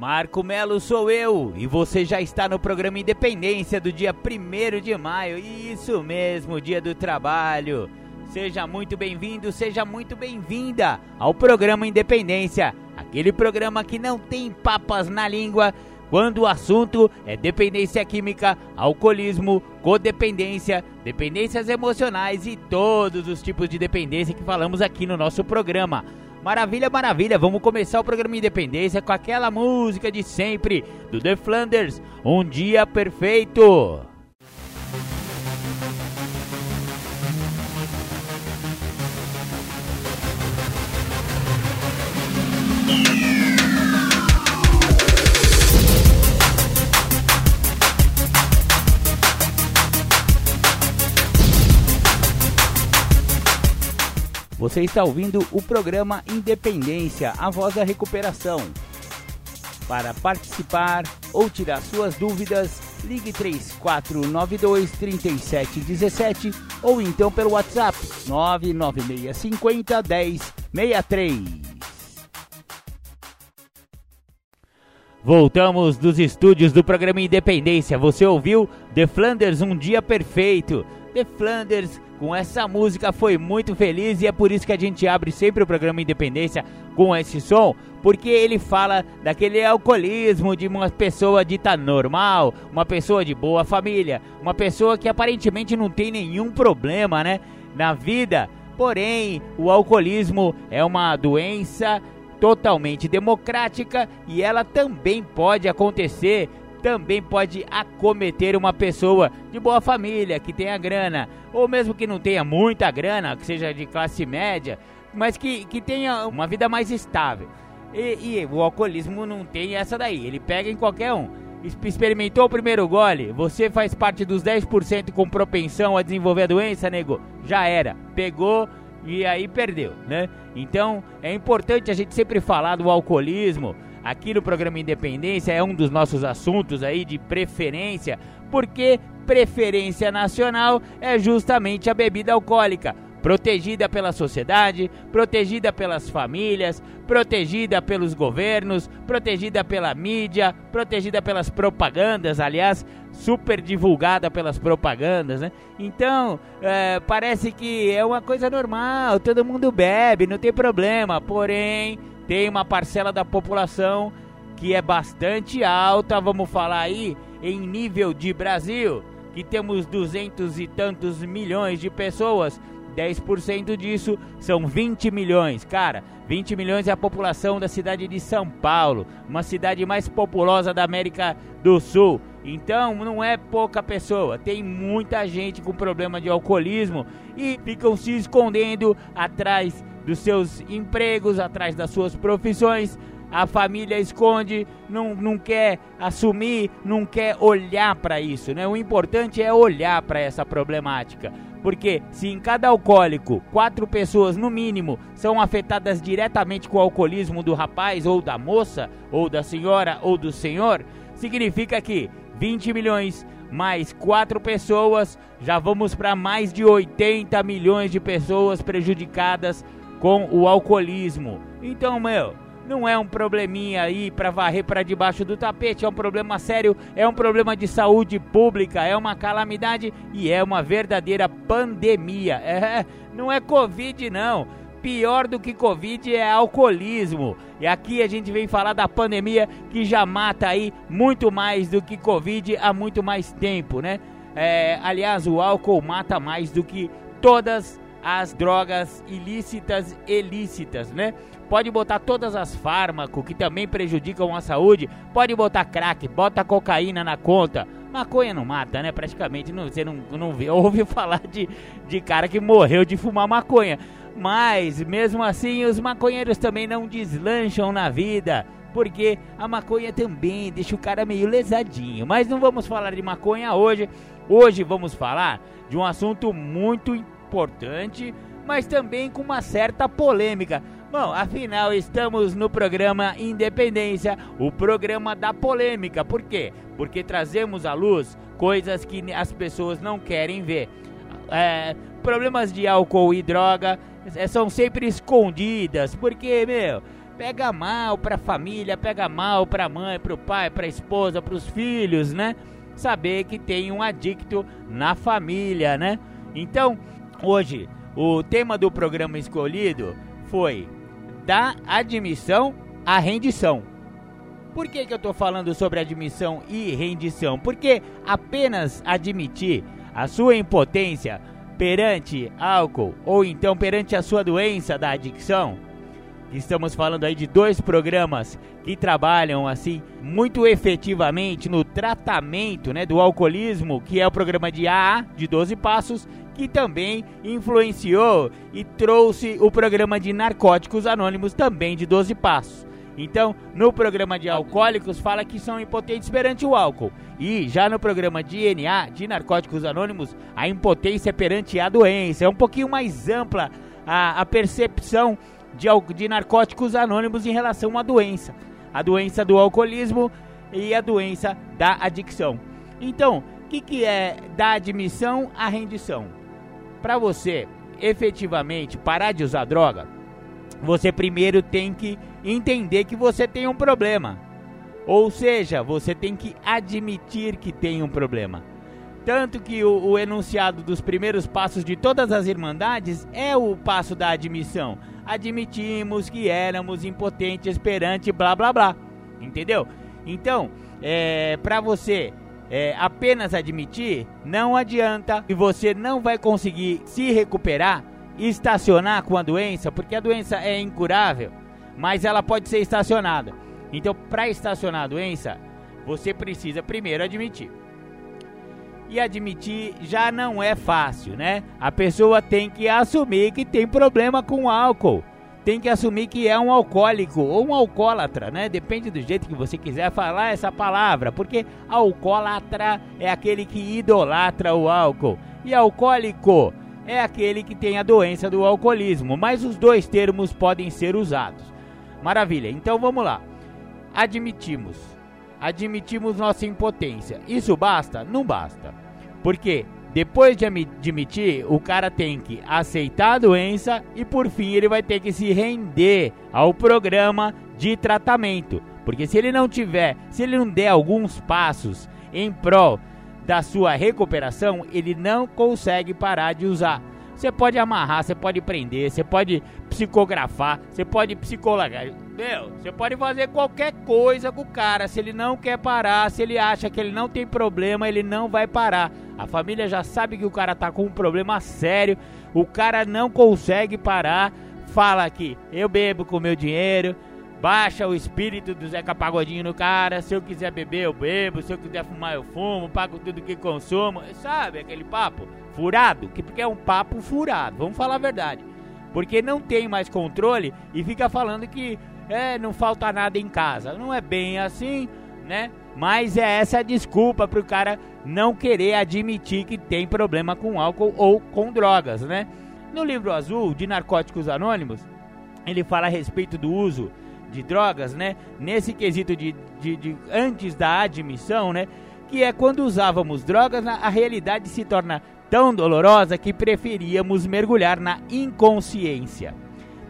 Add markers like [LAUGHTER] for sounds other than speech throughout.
Marco Melo sou eu e você já está no programa Independência do dia 1 de maio. Isso mesmo, dia do trabalho. Seja muito bem-vindo, seja muito bem-vinda ao programa Independência, aquele programa que não tem papas na língua quando o assunto é dependência química, alcoolismo, codependência, dependências emocionais e todos os tipos de dependência que falamos aqui no nosso programa. Maravilha, maravilha. Vamos começar o programa Independência com aquela música de sempre do The Flanders, Um Dia Perfeito. Você está ouvindo o programa Independência, a voz da recuperação. Para participar ou tirar suas dúvidas, ligue 3492 3717 ou então pelo WhatsApp 99650 1063. Voltamos dos estúdios do programa Independência. Você ouviu The Flanders Um Dia Perfeito. The Flanders com essa música foi muito feliz e é por isso que a gente abre sempre o programa Independência com esse som, porque ele fala daquele alcoolismo de uma pessoa dita normal, uma pessoa de boa família, uma pessoa que aparentemente não tem nenhum problema, né, na vida. Porém, o alcoolismo é uma doença totalmente democrática e ela também pode acontecer também pode acometer uma pessoa de boa família, que tenha grana, ou mesmo que não tenha muita grana, que seja de classe média, mas que, que tenha uma vida mais estável. E, e o alcoolismo não tem essa daí, ele pega em qualquer um. Experimentou o primeiro gole? Você faz parte dos 10% com propensão a desenvolver a doença, nego? Já era. Pegou e aí perdeu, né? Então é importante a gente sempre falar do alcoolismo aqui no programa Independência é um dos nossos assuntos aí de preferência, porque preferência nacional é justamente a bebida alcoólica. Protegida pela sociedade, protegida pelas famílias, protegida pelos governos, protegida pela mídia, protegida pelas propagandas, aliás, super divulgada pelas propagandas, né? Então, é, parece que é uma coisa normal, todo mundo bebe, não tem problema, porém, tem uma parcela da população que é bastante alta, vamos falar aí, em nível de Brasil, que temos duzentos e tantos milhões de pessoas. 10% disso são 20 milhões. Cara, 20 milhões é a população da cidade de São Paulo, uma cidade mais populosa da América do Sul. Então não é pouca pessoa, tem muita gente com problema de alcoolismo e ficam se escondendo atrás dos seus empregos, atrás das suas profissões. A família esconde, não, não quer assumir, não quer olhar para isso, né? O importante é olhar para essa problemática. Porque se em cada alcoólico, quatro pessoas no mínimo são afetadas diretamente com o alcoolismo do rapaz ou da moça, ou da senhora ou do senhor, significa que 20 milhões mais quatro pessoas, já vamos para mais de 80 milhões de pessoas prejudicadas com o alcoolismo. Então, meu, não é um probleminha aí para varrer para debaixo do tapete, é um problema sério, é um problema de saúde pública, é uma calamidade e é uma verdadeira pandemia. É, não é Covid não. Pior do que Covid é alcoolismo. E aqui a gente vem falar da pandemia que já mata aí muito mais do que Covid há muito mais tempo, né? É, aliás, o álcool mata mais do que todas as drogas ilícitas e lícitas, né? Pode botar todas as fármacos que também prejudicam a saúde, pode botar crack, bota cocaína na conta. Maconha não mata, né? Praticamente não, você não, não vê, [LAUGHS] ouve falar de, de cara que morreu de fumar maconha. Mas, mesmo assim, os maconheiros também não deslancham na vida. porque a maconha também deixa o cara meio lesadinho. Mas não vamos falar de maconha hoje. Hoje vamos falar de um assunto muito importante, mas também com uma certa polêmica. Bom, afinal estamos no programa Independência, o programa da polêmica. Por quê? Porque trazemos à luz coisas que as pessoas não querem ver. É, problemas de álcool e droga é, são sempre escondidas, porque, meu, pega mal pra família, pega mal pra mãe, pro pai, pra esposa, pros filhos, né? Saber que tem um adicto na família, né? Então, hoje, o tema do programa escolhido foi da admissão à rendição. Por que, que eu estou falando sobre admissão e rendição? Porque apenas admitir a sua impotência perante álcool ou então perante a sua doença da adicção Estamos falando aí de dois programas que trabalham assim muito efetivamente no tratamento, né, do alcoolismo, que é o programa de AA de 12 passos, que também influenciou e trouxe o programa de narcóticos anônimos também de 12 passos. Então, no programa de alcoólicos fala que são impotentes perante o álcool. E já no programa de NA, de narcóticos anônimos, a impotência perante a doença. É um pouquinho mais ampla a, a percepção de, de narcóticos anônimos em relação à doença. A doença do alcoolismo e a doença da adicção. Então, o que, que é da admissão à rendição? Para você efetivamente parar de usar droga, você primeiro tem que entender que você tem um problema. Ou seja, você tem que admitir que tem um problema. Tanto que o, o, enunciado dos primeiros passos de todas as irmandades é o passo da admissão admitimos que éramos impotentes perante blá blá blá. Entendeu? Então, é, para você é, apenas admitir, não adianta e você não vai conseguir se recuperar e estacionar com a doença, porque a doença é incurável, mas ela pode ser estacionada. Então, para estacionar a doença, você precisa primeiro admitir e admitir já não é fácil, né? A pessoa tem que assumir que tem problema com álcool. Tem que assumir que é um alcoólico ou um alcoólatra, né? Depende do jeito que você quiser falar essa palavra, porque alcoólatra é aquele que idolatra o álcool e alcoólico é aquele que tem a doença do alcoolismo, mas os dois termos podem ser usados. Maravilha. Então vamos lá. Admitimos admitimos nossa impotência. Isso basta? Não basta. Porque depois de admitir, o cara tem que aceitar a doença e por fim ele vai ter que se render ao programa de tratamento. Porque se ele não tiver, se ele não der alguns passos em prol da sua recuperação, ele não consegue parar de usar. Você pode amarrar, você pode prender, você pode psicografar, você pode psicologar. Meu, você pode fazer qualquer coisa com o cara. Se ele não quer parar, se ele acha que ele não tem problema, ele não vai parar. A família já sabe que o cara tá com um problema sério. O cara não consegue parar. Fala aqui, eu bebo com meu dinheiro. Baixa o espírito do Zeca Pagodinho no cara. Se eu quiser beber, eu bebo. Se eu quiser fumar, eu fumo. Pago tudo que consumo. Sabe aquele papo? furado, que porque é um papo furado, vamos falar a verdade. Porque não tem mais controle e fica falando que é, não falta nada em casa. Não é bem assim, né? Mas é essa desculpa para o cara não querer admitir que tem problema com álcool ou com drogas, né? No livro azul de Narcóticos Anônimos, ele fala a respeito do uso de drogas, né? Nesse quesito de, de, de antes da admissão, né? Que é quando usávamos drogas, a realidade se torna tão dolorosa que preferíamos mergulhar na inconsciência.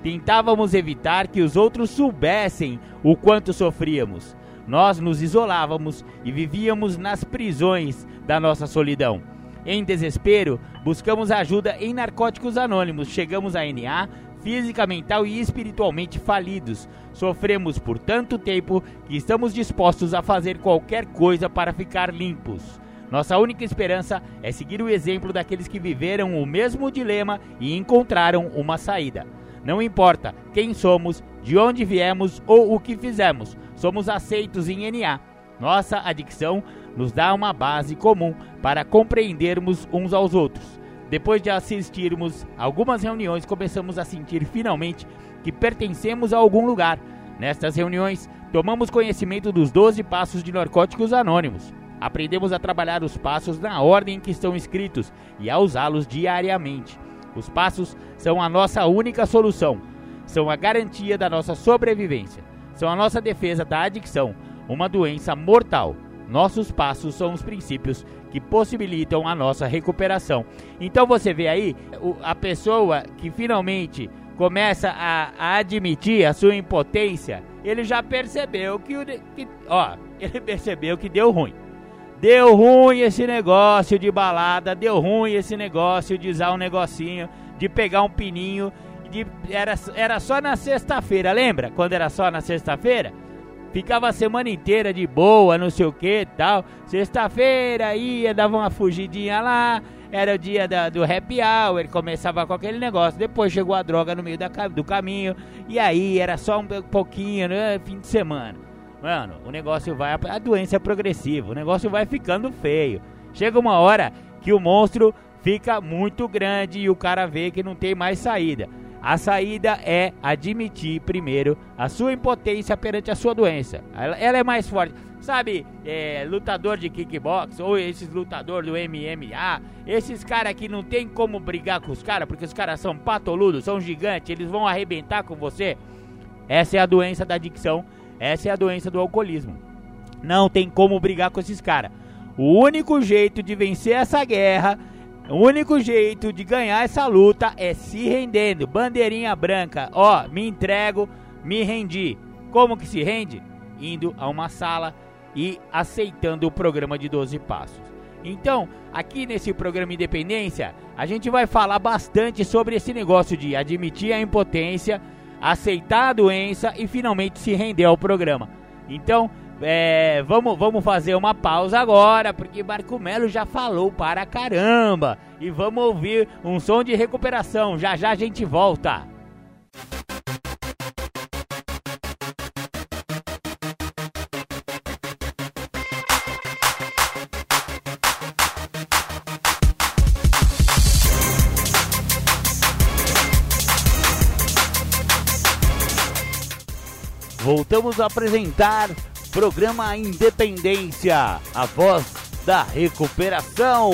Tentávamos evitar que os outros soubessem o quanto sofríamos. Nós nos isolávamos e vivíamos nas prisões da nossa solidão. Em desespero, buscamos ajuda em narcóticos anônimos. Chegamos a NA, física, mental e espiritualmente falidos. Sofremos por tanto tempo que estamos dispostos a fazer qualquer coisa para ficar limpos. Nossa única esperança é seguir o exemplo daqueles que viveram o mesmo dilema e encontraram uma saída. Não importa quem somos, de onde viemos ou o que fizemos, somos aceitos em NA. Nossa adicção nos dá uma base comum para compreendermos uns aos outros. Depois de assistirmos algumas reuniões, começamos a sentir finalmente que pertencemos a algum lugar. Nestas reuniões, tomamos conhecimento dos 12 passos de narcóticos anônimos. Aprendemos a trabalhar os passos na ordem em que estão escritos e a usá-los diariamente. Os passos são a nossa única solução, são a garantia da nossa sobrevivência, são a nossa defesa da adicção, uma doença mortal. Nossos passos são os princípios que possibilitam a nossa recuperação. Então você vê aí a pessoa que finalmente começa a, a admitir a sua impotência, ele já percebeu que, que, ó, [LAUGHS] ele percebeu que deu ruim. Deu ruim esse negócio de balada, deu ruim esse negócio de usar um negocinho, de pegar um pininho. De, era, era só na sexta-feira, lembra? Quando era só na sexta-feira? Ficava a semana inteira de boa, não sei o que tal. Sexta-feira ia, dava uma fugidinha lá, era o dia da, do happy hour, começava com aquele negócio. Depois chegou a droga no meio da, do caminho. E aí era só um pouquinho, né? Fim de semana. Mano, o negócio vai. A doença é progressiva, o negócio vai ficando feio. Chega uma hora que o monstro fica muito grande e o cara vê que não tem mais saída. A saída é admitir primeiro a sua impotência perante a sua doença. Ela, ela é mais forte. Sabe, é, lutador de kickbox ou esses lutadores do MMA, esses caras que não tem como brigar com os caras, porque os caras são patoludos, são gigantes, eles vão arrebentar com você. Essa é a doença da adicção, essa é a doença do alcoolismo. Não tem como brigar com esses caras. O único jeito de vencer essa guerra o único jeito de ganhar essa luta é se rendendo. Bandeirinha branca, ó, me entrego, me rendi. Como que se rende? Indo a uma sala e aceitando o programa de 12 passos. Então, aqui nesse programa Independência, a gente vai falar bastante sobre esse negócio de admitir a impotência, aceitar a doença e finalmente se render ao programa. Então, é, vamos, vamos fazer uma pausa agora, porque Marco Melo já falou para caramba. E vamos ouvir um som de recuperação. Já já a gente volta. Voltamos a apresentar Programa Independência, a voz da recuperação.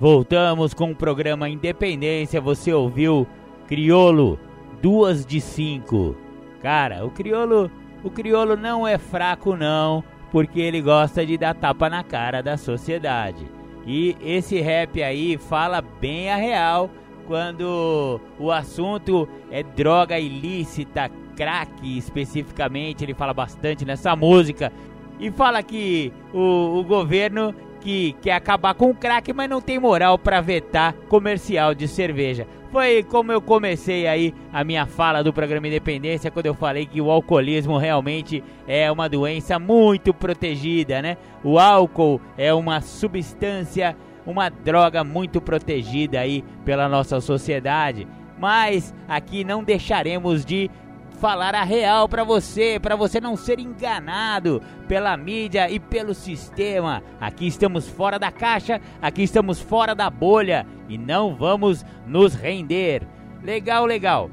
Voltamos com o programa Independência. Você ouviu Criolo, duas de cinco. Cara, o Criolo, o Criolo não é fraco não porque ele gosta de dar tapa na cara da sociedade. E esse rap aí fala bem a real quando o assunto é droga ilícita, crack especificamente, ele fala bastante nessa música. E fala que o, o governo que quer acabar com o crack, mas não tem moral para vetar comercial de cerveja. Foi como eu comecei aí a minha fala do programa Independência quando eu falei que o alcoolismo realmente é uma doença muito protegida, né? O álcool é uma substância, uma droga muito protegida aí pela nossa sociedade. Mas aqui não deixaremos de falar a real para você, para você não ser enganado pela mídia e pelo sistema. Aqui estamos fora da caixa, aqui estamos fora da bolha e não vamos nos render. Legal, legal.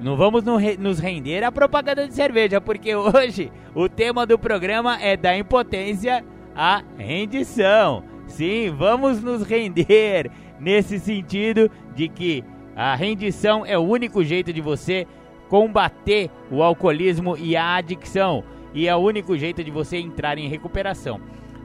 Não vamos nos render à propaganda de cerveja, porque [LAUGHS] hoje o tema do programa é da impotência à rendição. Sim, vamos nos render nesse sentido de que a rendição é o único jeito de você combater o alcoolismo e a adicção, e é o único jeito de você entrar em recuperação.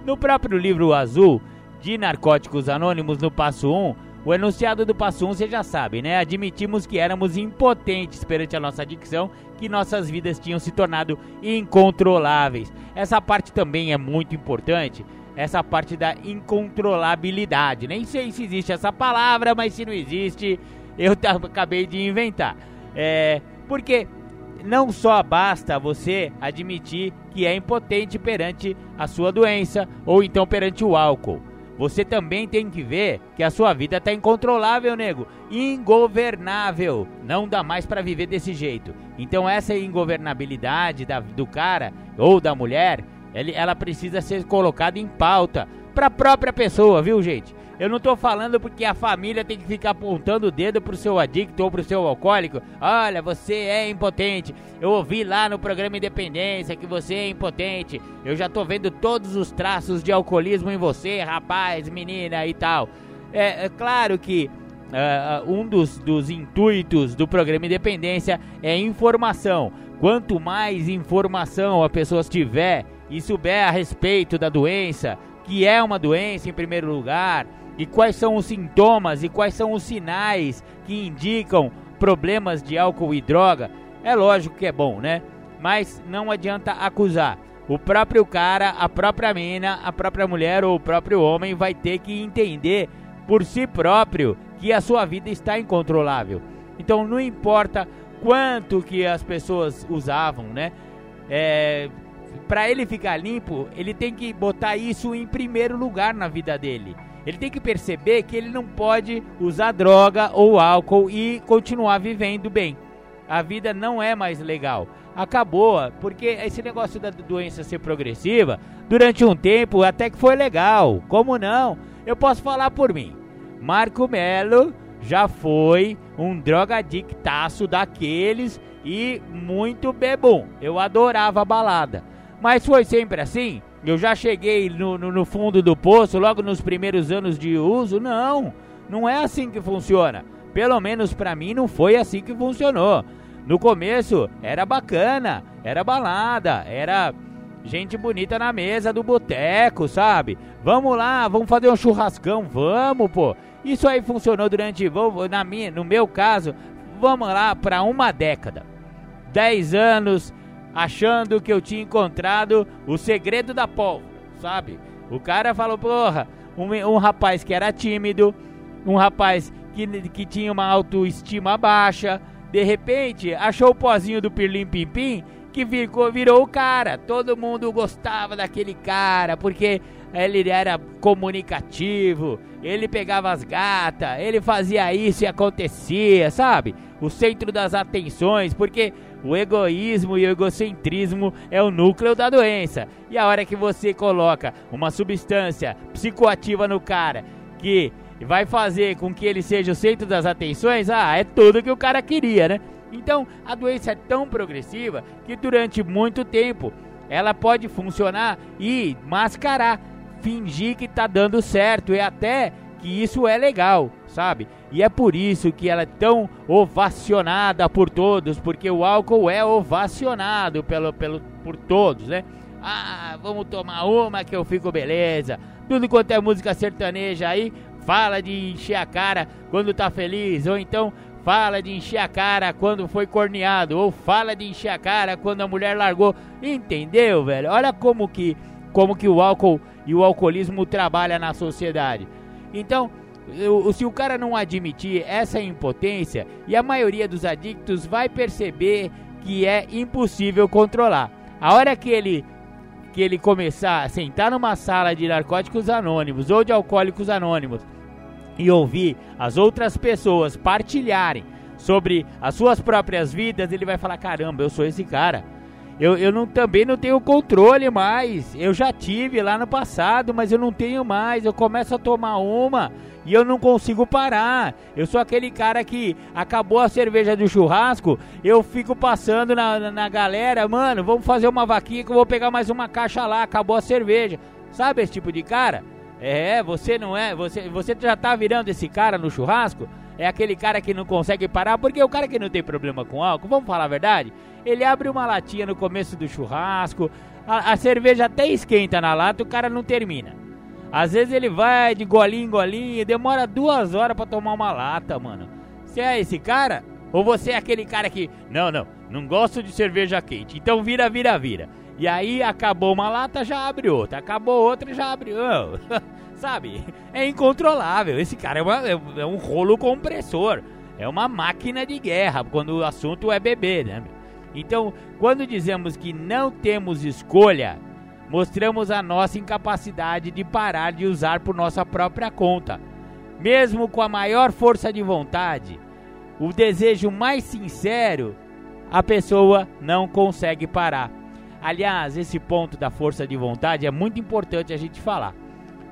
No próprio livro azul de Narcóticos Anônimos, no passo 1, o enunciado do passo 1 você já sabe, né? Admitimos que éramos impotentes perante a nossa adicção, que nossas vidas tinham se tornado incontroláveis. Essa parte também é muito importante, essa parte da incontrolabilidade. Nem sei se existe essa palavra, mas se não existe, eu [LAUGHS] acabei de inventar. É, porque não só basta você admitir que é impotente perante a sua doença ou então perante o álcool. Você também tem que ver que a sua vida está incontrolável, nego, ingovernável. Não dá mais para viver desse jeito. Então essa ingovernabilidade da, do cara ou da mulher ela precisa ser colocada em pauta para a própria pessoa, viu, gente? Eu não tô falando porque a família tem que ficar apontando o dedo pro seu adicto ou pro seu alcoólico. Olha, você é impotente. Eu ouvi lá no programa Independência que você é impotente. Eu já tô vendo todos os traços de alcoolismo em você, rapaz, menina e tal. É, é claro que uh, um dos, dos intuitos do programa Independência é informação. Quanto mais informação a pessoa tiver e souber a respeito da doença, que é uma doença em primeiro lugar, e quais são os sintomas e quais são os sinais que indicam problemas de álcool e droga, é lógico que é bom, né? Mas não adianta acusar. O próprio cara, a própria mina, a própria mulher ou o próprio homem vai ter que entender por si próprio que a sua vida está incontrolável. Então não importa quanto que as pessoas usavam, né? É, para ele ficar limpo, ele tem que botar isso em primeiro lugar na vida dele. Ele tem que perceber que ele não pode usar droga ou álcool e continuar vivendo bem. A vida não é mais legal. Acabou, porque esse negócio da doença ser progressiva, durante um tempo até que foi legal. Como não? Eu posso falar por mim. Marco Melo já foi um drogadictaço daqueles e muito bebum. Eu adorava a balada. Mas foi sempre assim? Eu já cheguei no, no, no fundo do poço logo nos primeiros anos de uso? Não, não é assim que funciona. Pelo menos para mim não foi assim que funcionou. No começo era bacana, era balada, era gente bonita na mesa do boteco, sabe? Vamos lá, vamos fazer um churrascão, vamos, pô. Isso aí funcionou durante, na minha, no meu caso, vamos lá para uma década. 10 anos achando que eu tinha encontrado o segredo da pólvora, sabe? O cara falou, porra, um, um rapaz que era tímido, um rapaz que, que tinha uma autoestima baixa, de repente achou o pozinho do Pirlim Pim Pim que ficou, virou o cara. Todo mundo gostava daquele cara porque ele era comunicativo, ele pegava as gatas, ele fazia isso e acontecia, sabe? O centro das atenções, porque o egoísmo e o egocentrismo é o núcleo da doença. E a hora que você coloca uma substância psicoativa no cara que vai fazer com que ele seja o centro das atenções, ah, é tudo que o cara queria, né? Então, a doença é tão progressiva que durante muito tempo ela pode funcionar e mascarar, fingir que tá dando certo e até que isso é legal, sabe? E é por isso que ela é tão ovacionada por todos, porque o álcool é ovacionado pelo, pelo, por todos, né? Ah, vamos tomar uma que eu fico beleza. Tudo quanto é música sertaneja aí, fala de encher a cara quando tá feliz, ou então fala de encher a cara quando foi corneado, ou fala de encher a cara quando a mulher largou. Entendeu, velho? Olha como que, como que o álcool e o alcoolismo trabalha na sociedade. Então, se o cara não admitir essa impotência, e a maioria dos adictos vai perceber que é impossível controlar. A hora que ele que ele começar a sentar numa sala de narcóticos anônimos ou de alcoólicos anônimos e ouvir as outras pessoas partilharem sobre as suas próprias vidas, ele vai falar: caramba, eu sou esse cara. Eu, eu não, também não tenho controle mais. Eu já tive lá no passado, mas eu não tenho mais. Eu começo a tomar uma e eu não consigo parar. Eu sou aquele cara que acabou a cerveja do churrasco, eu fico passando na, na, na galera, mano, vamos fazer uma vaquinha que eu vou pegar mais uma caixa lá, acabou a cerveja. Sabe esse tipo de cara? É, você não é, você, você já tá virando esse cara no churrasco? É aquele cara que não consegue parar, porque o cara que não tem problema com álcool, vamos falar a verdade? Ele abre uma latinha no começo do churrasco, a, a cerveja até esquenta na lata, o cara não termina. Às vezes ele vai de golinho em golinho demora duas horas para tomar uma lata, mano. Você é esse cara? Ou você é aquele cara que, não, não, não gosto de cerveja quente, então vira, vira, vira. E aí acabou uma lata, já abre outra. Acabou outra, já abre. [LAUGHS] Sabe? É incontrolável. Esse cara é, uma, é, um rolo compressor. É uma máquina de guerra quando o assunto é beber, né? Então, quando dizemos que não temos escolha, mostramos a nossa incapacidade de parar de usar por nossa própria conta. Mesmo com a maior força de vontade, o desejo mais sincero, a pessoa não consegue parar. Aliás, esse ponto da força de vontade é muito importante a gente falar.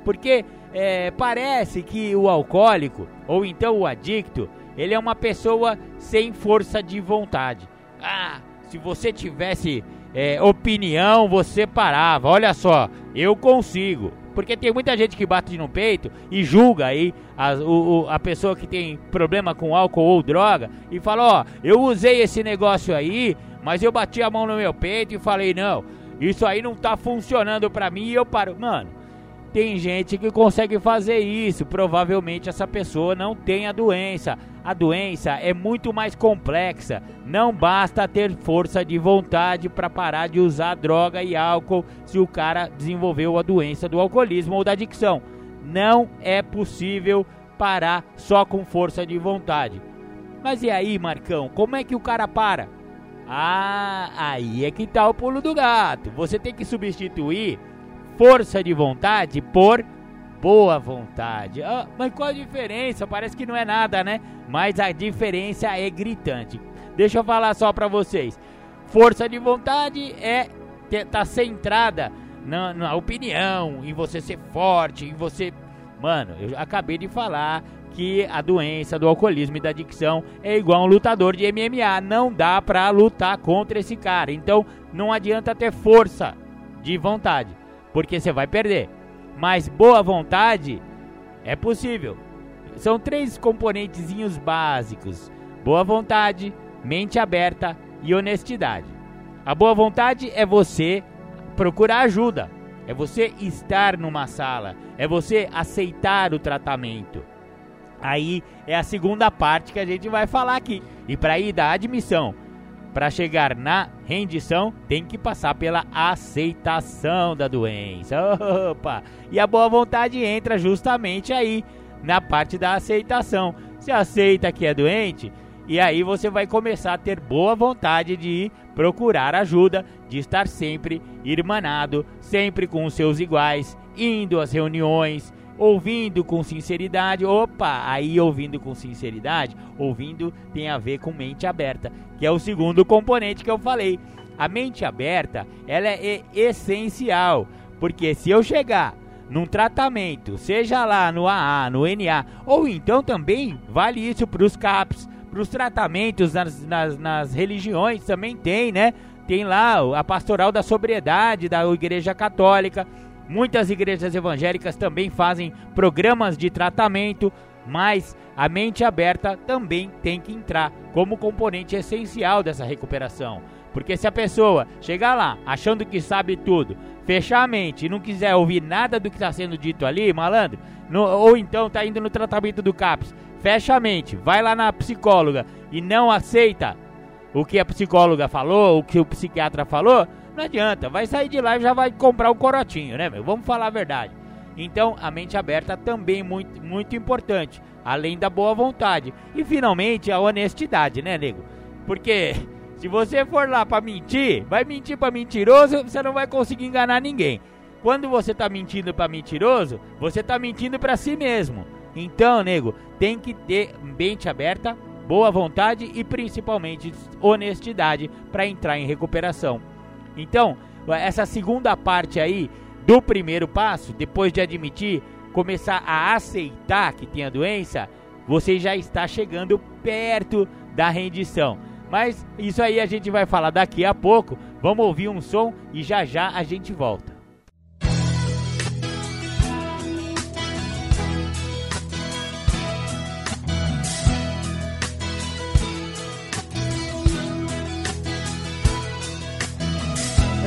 Porque é, parece que o alcoólico, ou então o adicto, ele é uma pessoa sem força de vontade. Ah, se você tivesse é, opinião, você parava. Olha só, eu consigo. Porque tem muita gente que bate no peito e julga aí a, o, a pessoa que tem problema com álcool ou droga e fala: Ó, eu usei esse negócio aí, mas eu bati a mão no meu peito e falei: Não, isso aí não tá funcionando pra mim e eu paro. Mano, tem gente que consegue fazer isso. Provavelmente essa pessoa não tem a doença. A doença é muito mais complexa. Não basta ter força de vontade para parar de usar droga e álcool se o cara desenvolveu a doença do alcoolismo ou da adicção. Não é possível parar só com força de vontade. Mas e aí, Marcão, como é que o cara para? Ah, aí é que tá o pulo do gato. Você tem que substituir força de vontade por boa vontade. Ah, mas qual a diferença? Parece que não é nada, né? Mas a diferença é gritante. Deixa eu falar só para vocês. Força de vontade é tá centrada na, na opinião, em você ser forte, em você. Mano, eu acabei de falar que a doença do alcoolismo e da adicção é igual um lutador de MMA. Não dá pra lutar contra esse cara. Então não adianta ter força de vontade porque você vai perder. Mas boa vontade é possível. São três componentezinhos básicos: boa vontade, mente aberta e honestidade. A boa vontade é você procurar ajuda, é você estar numa sala, é você aceitar o tratamento. Aí é a segunda parte que a gente vai falar aqui. E para ir da admissão para chegar na rendição, tem que passar pela aceitação da doença. Opa! E a boa vontade entra justamente aí, na parte da aceitação. Você aceita que é doente, e aí você vai começar a ter boa vontade de procurar ajuda, de estar sempre irmanado, sempre com os seus iguais, indo às reuniões, ouvindo com sinceridade. Opa, aí ouvindo com sinceridade, ouvindo tem a ver com mente aberta, que é o segundo componente que eu falei. A mente aberta, ela é essencial, porque se eu chegar num tratamento, seja lá no AA, no NA, ou então também vale isso para os CAPs, para os tratamentos nas, nas, nas religiões também tem, né? Tem lá a pastoral da sobriedade da Igreja Católica Muitas igrejas evangélicas também fazem programas de tratamento, mas a mente aberta também tem que entrar como componente essencial dessa recuperação. Porque se a pessoa chegar lá achando que sabe tudo, fechar a mente e não quiser ouvir nada do que está sendo dito ali, malandro, no, ou então está indo no tratamento do CAPS, fecha a mente, vai lá na psicóloga e não aceita o que a psicóloga falou, o que o psiquiatra falou, não adianta, vai sair de lá e já vai comprar um corotinho, né, meu? Vamos falar a verdade. Então, a mente aberta também muito, muito importante, além da boa vontade. E finalmente, a honestidade, né, nego? Porque se você for lá para mentir, vai mentir para mentiroso, você não vai conseguir enganar ninguém. Quando você tá mentindo para mentiroso, você tá mentindo para si mesmo. Então, nego, tem que ter mente aberta, boa vontade e principalmente honestidade para entrar em recuperação. Então, essa segunda parte aí do primeiro passo, depois de admitir, começar a aceitar que tem a doença, você já está chegando perto da rendição. Mas isso aí a gente vai falar daqui a pouco. Vamos ouvir um som e já já a gente volta.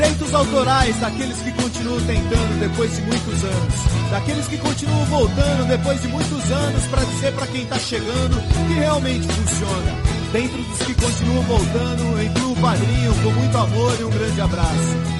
Direitos autorais daqueles que continuam tentando depois de muitos anos. Daqueles que continuam voltando depois de muitos anos para dizer para quem tá chegando que realmente funciona. Dentro dos que continuam voltando, incluo o padrinho com muito amor e um grande abraço.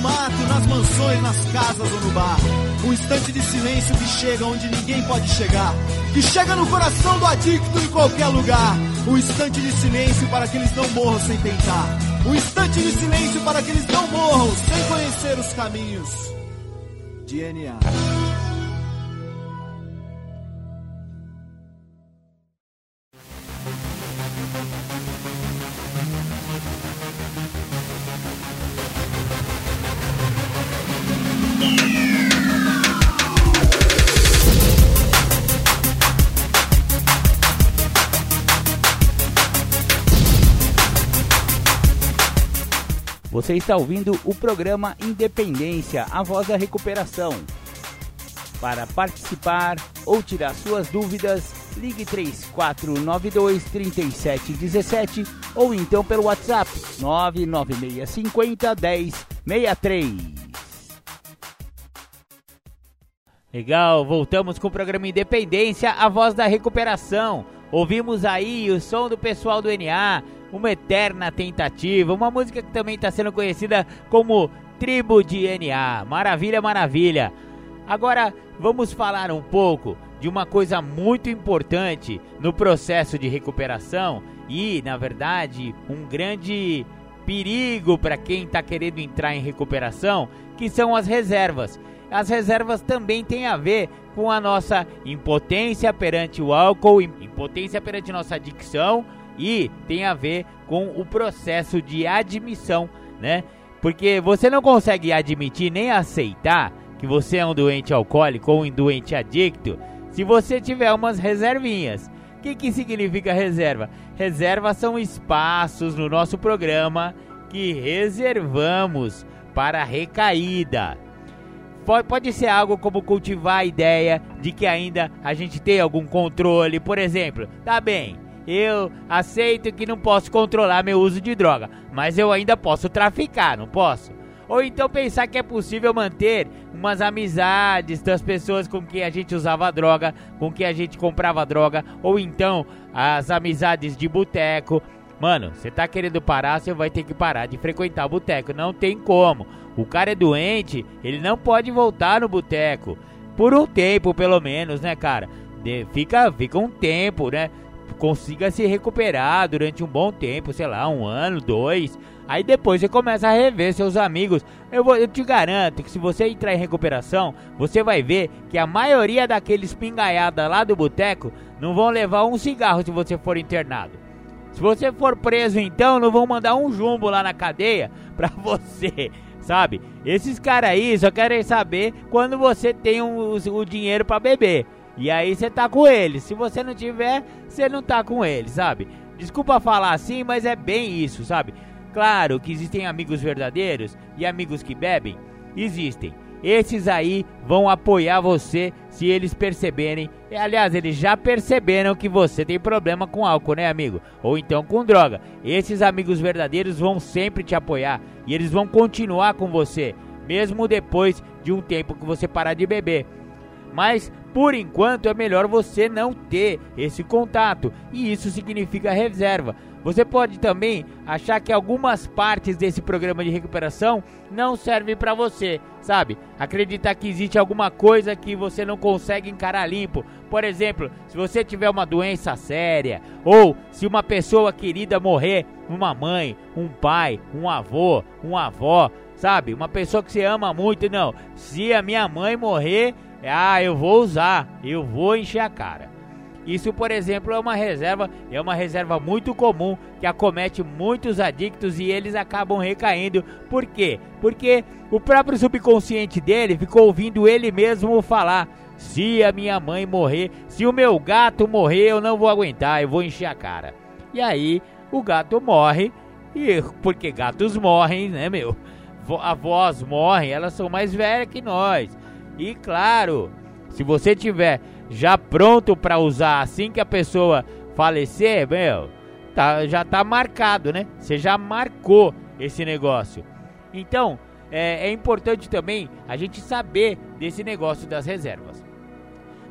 mato, nas mansões, nas casas ou no bar. Um instante de silêncio que chega onde ninguém pode chegar. Que chega no coração do adicto em qualquer lugar. Um instante de silêncio para que eles não morram sem tentar. Um instante de silêncio para que eles não morram sem conhecer os caminhos de Você está ouvindo o programa Independência, a voz da recuperação. Para participar ou tirar suas dúvidas, ligue 3492 3717 ou então pelo WhatsApp 99650 1063. Legal, voltamos com o programa Independência, a voz da recuperação. Ouvimos aí o som do pessoal do NA, uma eterna tentativa, uma música que também está sendo conhecida como Tribo de NA. Maravilha, maravilha. Agora vamos falar um pouco de uma coisa muito importante no processo de recuperação e, na verdade, um grande perigo para quem está querendo entrar em recuperação, que são as reservas. As reservas também têm a ver com a nossa impotência perante o álcool, impotência perante nossa adicção e tem a ver com o processo de admissão, né? Porque você não consegue admitir nem aceitar que você é um doente alcoólico ou um doente adicto se você tiver umas reservinhas. O que, que significa reserva? Reserva são espaços no nosso programa que reservamos para recaída. pode, ser algo como cultivar a ideia de que ainda a gente tem algum controle. Por exemplo, tá bem, eu aceito que não posso controlar meu uso de droga, mas eu ainda posso traficar, não posso? Ou então pensar que é possível manter umas amizades das pessoas com quem a gente usava droga, com quem a gente comprava droga, ou então as amizades de boteco. Mano, você tá querendo parar, você vai ter que parar de frequentar o boteco. Não tem como. O cara é doente, ele não pode voltar no boteco. Por um tempo, pelo menos, né, cara? De, fica, fica um tempo, né? Consiga se recuperar durante um bom tempo, sei lá, um ano, dois. Aí depois você começa a rever seus amigos. Eu, vou, eu te garanto que se você entrar em recuperação, você vai ver que a maioria daqueles pingaiada lá do boteco não vão levar um cigarro se você for internado. Se você for preso, então, não vão mandar um jumbo lá na cadeia [LAUGHS] pra você, sabe? Esses caras aí só querem saber quando você tem um, o dinheiro para beber. E aí você tá com eles. Se você não tiver, você não tá com eles, sabe? Desculpa falar assim, mas é bem isso, sabe? Claro que existem amigos verdadeiros e amigos que bebem. Existem. Esses aí vão apoiar você se eles perceberem. Aliás, eles já perceberam que você tem problema com álcool, né, amigo? Ou então com droga. Esses amigos verdadeiros vão sempre te apoiar e eles vão continuar com você, mesmo depois de um tempo que você parar de beber. Mas por enquanto é melhor você não ter esse contato, e isso significa reserva. Você pode também achar que algumas partes desse programa de recuperação não servem para você, sabe? Acreditar que existe alguma coisa que você não consegue encarar limpo. Por exemplo, se você tiver uma doença séria, ou se uma pessoa querida morrer, uma mãe, um pai, um avô, uma avó, sabe? Uma pessoa que você ama muito, não. Se a minha mãe morrer, ah, eu vou usar, eu vou encher a cara. Isso, por exemplo, é uma reserva, é uma reserva muito comum que acomete muitos adictos e eles acabam recaindo. Por quê? Porque o próprio subconsciente dele ficou ouvindo ele mesmo falar: "Se a minha mãe morrer, se o meu gato morrer, eu não vou aguentar, eu vou encher a cara". E aí, o gato morre e porque gatos morrem, né, meu? Avós morrem, elas são mais velhas que nós. E claro, se você tiver já pronto para usar assim que a pessoa falecer, meu, tá, já tá marcado, né? Você já marcou esse negócio. Então, é, é importante também a gente saber desse negócio das reservas.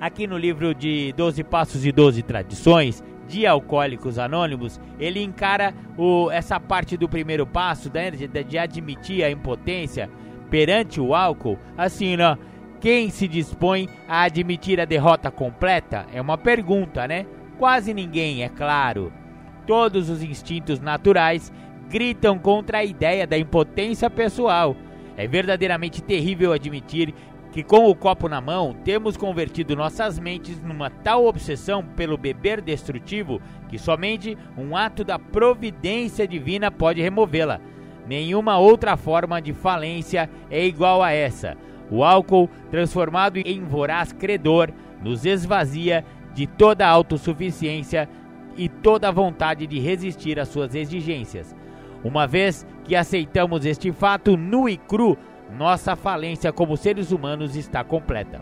Aqui no livro de 12 Passos e 12 Tradições de Alcoólicos Anônimos, ele encara o, essa parte do primeiro passo né, de, de admitir a impotência perante o álcool, assim, né? Quem se dispõe a admitir a derrota completa? É uma pergunta, né? Quase ninguém, é claro. Todos os instintos naturais gritam contra a ideia da impotência pessoal. É verdadeiramente terrível admitir que, com o copo na mão, temos convertido nossas mentes numa tal obsessão pelo beber destrutivo que somente um ato da providência divina pode removê-la. Nenhuma outra forma de falência é igual a essa. O álcool, transformado em voraz credor, nos esvazia de toda a autossuficiência e toda a vontade de resistir às suas exigências. Uma vez que aceitamos este fato nu e cru, nossa falência como seres humanos está completa.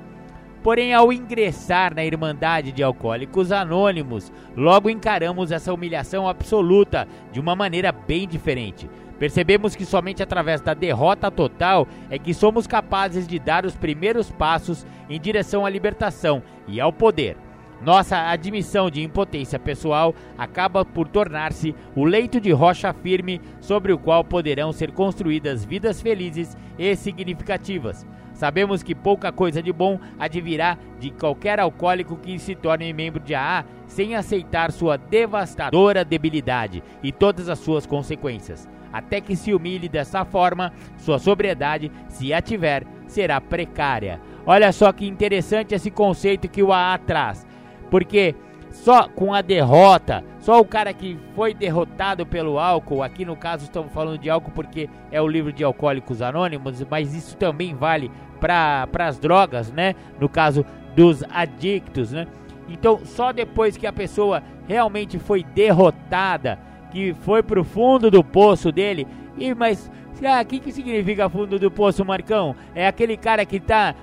Porém, ao ingressar na Irmandade de Alcoólicos Anônimos, logo encaramos essa humilhação absoluta de uma maneira bem diferente. Percebemos que somente através da derrota total é que somos capazes de dar os primeiros passos em direção à libertação e ao poder. Nossa admissão de impotência pessoal acaba por tornar-se o leito de rocha firme sobre o qual poderão ser construídas vidas felizes e significativas. Sabemos que pouca coisa de bom advirá de qualquer alcoólico que se torne membro de AA sem aceitar sua devastadora debilidade e todas as suas consequências até que se humilhe dessa forma, sua sobriedade, se a tiver, será precária. Olha só que interessante esse conceito que o AA traz, porque só com a derrota, só o cara que foi derrotado pelo álcool, aqui no caso estamos falando de álcool porque é o livro de Alcoólicos Anônimos, mas isso também vale para as drogas, né? No caso dos adictos, né? Então, só depois que a pessoa realmente foi derrotada que foi pro fundo do poço dele. E mas ah, o que, que significa fundo do poço, Marcão? É aquele cara que tá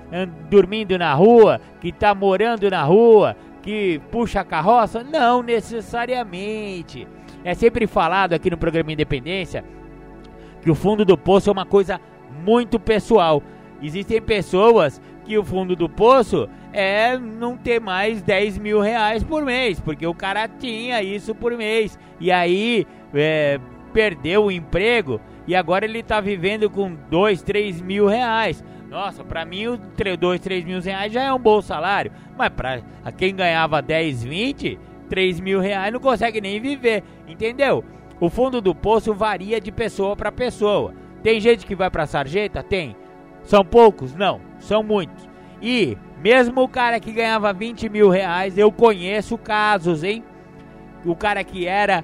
dormindo na rua, que tá morando na rua, que puxa a carroça? Não necessariamente. É sempre falado aqui no programa Independência que o fundo do poço é uma coisa muito pessoal. Existem pessoas que o fundo do poço é não ter mais 10 mil reais por mês, porque o cara tinha isso por mês e aí é, perdeu o emprego e agora ele tá vivendo com 2, 3 mil reais. Nossa, pra mim, 2, 3 mil reais já é um bom salário. Mas pra quem ganhava 10, 20, 3 mil reais não consegue nem viver, entendeu? O fundo do poço varia de pessoa para pessoa. Tem gente que vai pra sarjeta? Tem. São poucos? Não, são muitos. E mesmo o cara que ganhava 20 mil reais, eu conheço casos, hein? O cara que era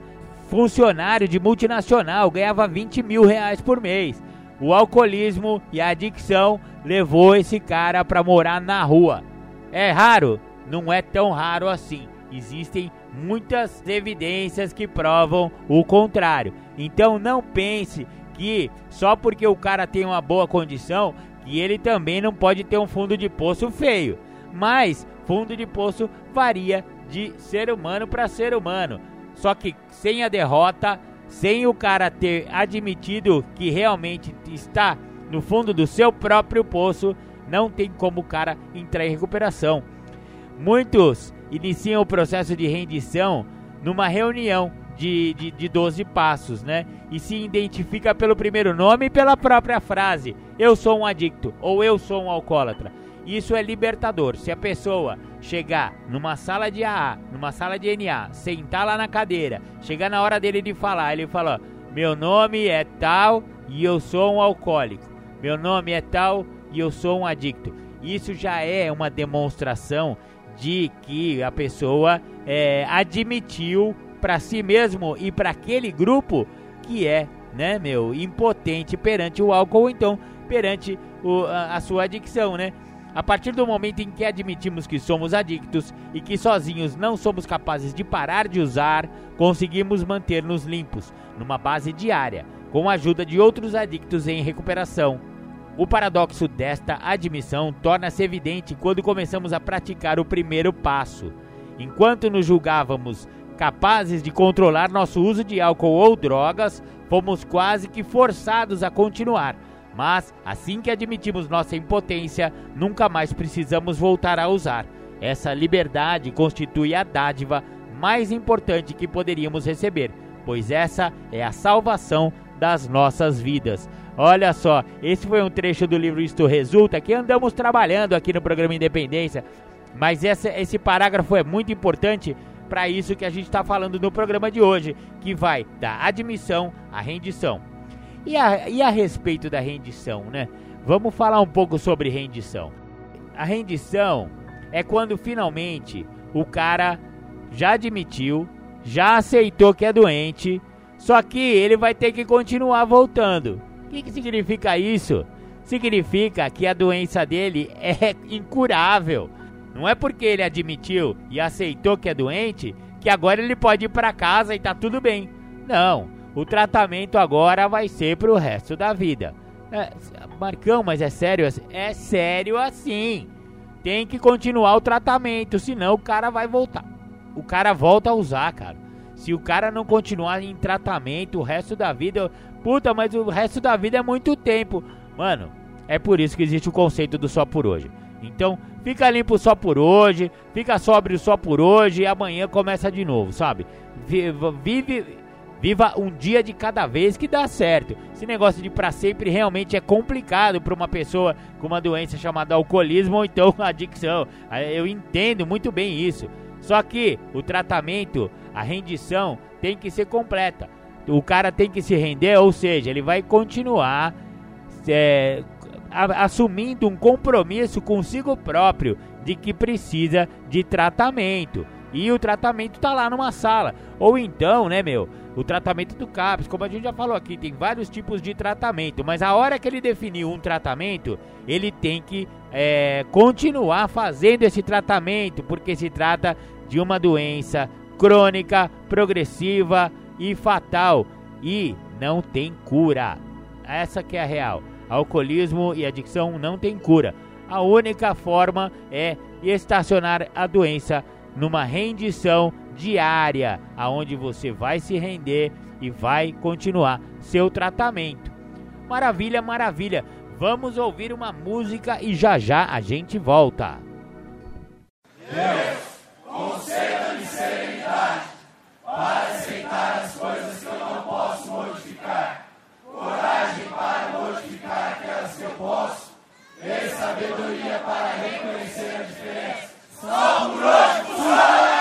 funcionário de multinacional, ganhava 20 mil reais por mês. O alcoolismo e a adicção levou esse cara para morar na rua. É raro? Não é tão raro assim. Existem muitas evidências que provam o contrário. Então não pense que só porque o cara tem uma boa condição que ele também não pode ter um fundo de poço feio. Mas fundo de poço varia de ser humano para ser humano. Só que sem a derrota, sem o cara ter admitido que realmente está no fundo do seu próprio poço, não tem como o cara entrar em recuperação. Muitos iniciam o processo de rendição numa reunião de, de, de 12 passos, né? E se identifica pelo primeiro nome e pela própria frase: Eu sou um adicto ou eu sou um alcoólatra. Isso é libertador. Se a pessoa chegar numa sala de AA, numa sala de NA, sentar lá na cadeira, chegar na hora dele de falar, ele fala: Meu nome é tal e eu sou um alcoólico. Meu nome é tal e eu sou um adicto. Isso já é uma demonstração de que a pessoa é, admitiu para si mesmo e para aquele grupo que é, né, meu, impotente perante o álcool ou então perante o, a, a sua adicção, né? A partir do momento em que admitimos que somos adictos e que sozinhos não somos capazes de parar de usar, conseguimos manter-nos limpos, numa base diária, com a ajuda de outros adictos em recuperação. O paradoxo desta admissão torna-se evidente quando começamos a praticar o primeiro passo. Enquanto nos julgávamos capazes de controlar nosso uso de álcool ou drogas, fomos quase que forçados a continuar mas, assim que admitimos nossa impotência, nunca mais precisamos voltar a usar. Essa liberdade constitui a dádiva mais importante que poderíamos receber, pois essa é a salvação das nossas vidas. Olha só, esse foi um trecho do livro Isto Resulta que andamos trabalhando aqui no programa Independência, mas esse parágrafo é muito importante para isso que a gente está falando no programa de hoje, que vai da admissão à rendição. E a, e a respeito da rendição, né? Vamos falar um pouco sobre rendição. A rendição é quando finalmente o cara já admitiu, já aceitou que é doente, só que ele vai ter que continuar voltando. O que, que significa isso? Significa que a doença dele é incurável. Não é porque ele admitiu e aceitou que é doente que agora ele pode ir para casa e tá tudo bem. Não o tratamento agora vai ser pro resto da vida. É, Marcão, mas é sério? É sério assim. Tem que continuar o tratamento, senão o cara vai voltar. O cara volta a usar, cara. Se o cara não continuar em tratamento o resto da vida, puta, mas o resto da vida é muito tempo. Mano, é por isso que existe o conceito do só por hoje. Então, fica limpo só por hoje, fica sóbrio só por hoje e amanhã começa de novo, sabe? Vive, Viva um dia de cada vez que dá certo. Esse negócio de para sempre realmente é complicado para uma pessoa com uma doença chamada alcoolismo ou então [LAUGHS] adicção. Eu entendo muito bem isso. Só que o tratamento, a rendição tem que ser completa. O cara tem que se render, ou seja, ele vai continuar é, assumindo um compromisso consigo próprio de que precisa de tratamento. E o tratamento tá lá numa sala. Ou então, né, meu, o tratamento do CAPS, como a gente já falou aqui, tem vários tipos de tratamento, mas a hora que ele definiu um tratamento, ele tem que é, continuar fazendo esse tratamento, porque se trata de uma doença crônica, progressiva e fatal e não tem cura. Essa que é a real. Alcoolismo e adicção não tem cura. A única forma é estacionar a doença numa rendição diária, aonde você vai se render e vai continuar seu tratamento. Maravilha, maravilha. Vamos ouvir uma música e já já a gente volta. Deus, conceda-me serenidade para aceitar as coisas que eu não posso modificar, coragem para modificar aquelas que eu posso, e sabedoria para reconhecer a diferença. Hoje, funciona!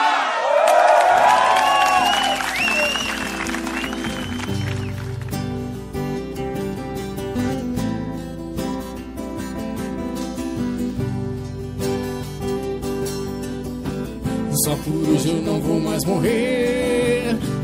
Só por hoje eu não vou mais morrer.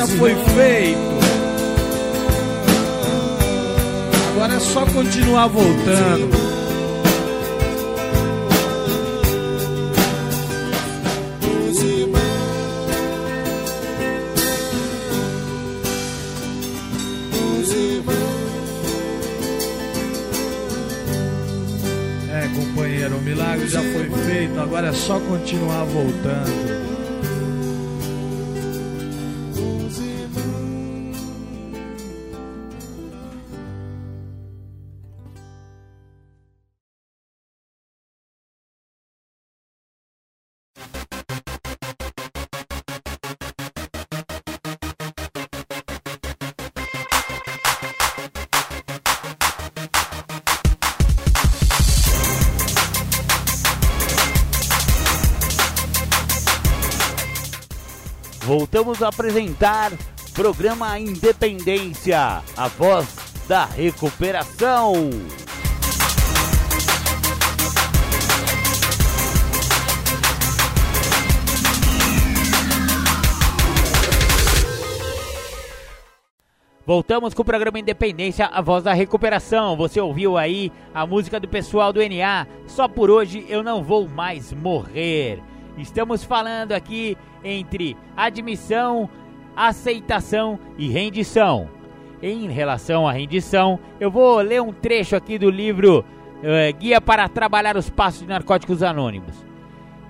já foi feito. Agora é só continuar voltando. É, companheiro, o milagre já foi feito, agora é só continuar voltando. Voltamos a apresentar programa Independência, a voz da recuperação. Voltamos com o programa Independência, a voz da recuperação. Você ouviu aí a música do pessoal do NA? Só por hoje eu não vou mais morrer. Estamos falando aqui entre admissão, aceitação e rendição. Em relação à rendição, eu vou ler um trecho aqui do livro uh, Guia para Trabalhar os Passos de Narcóticos Anônimos.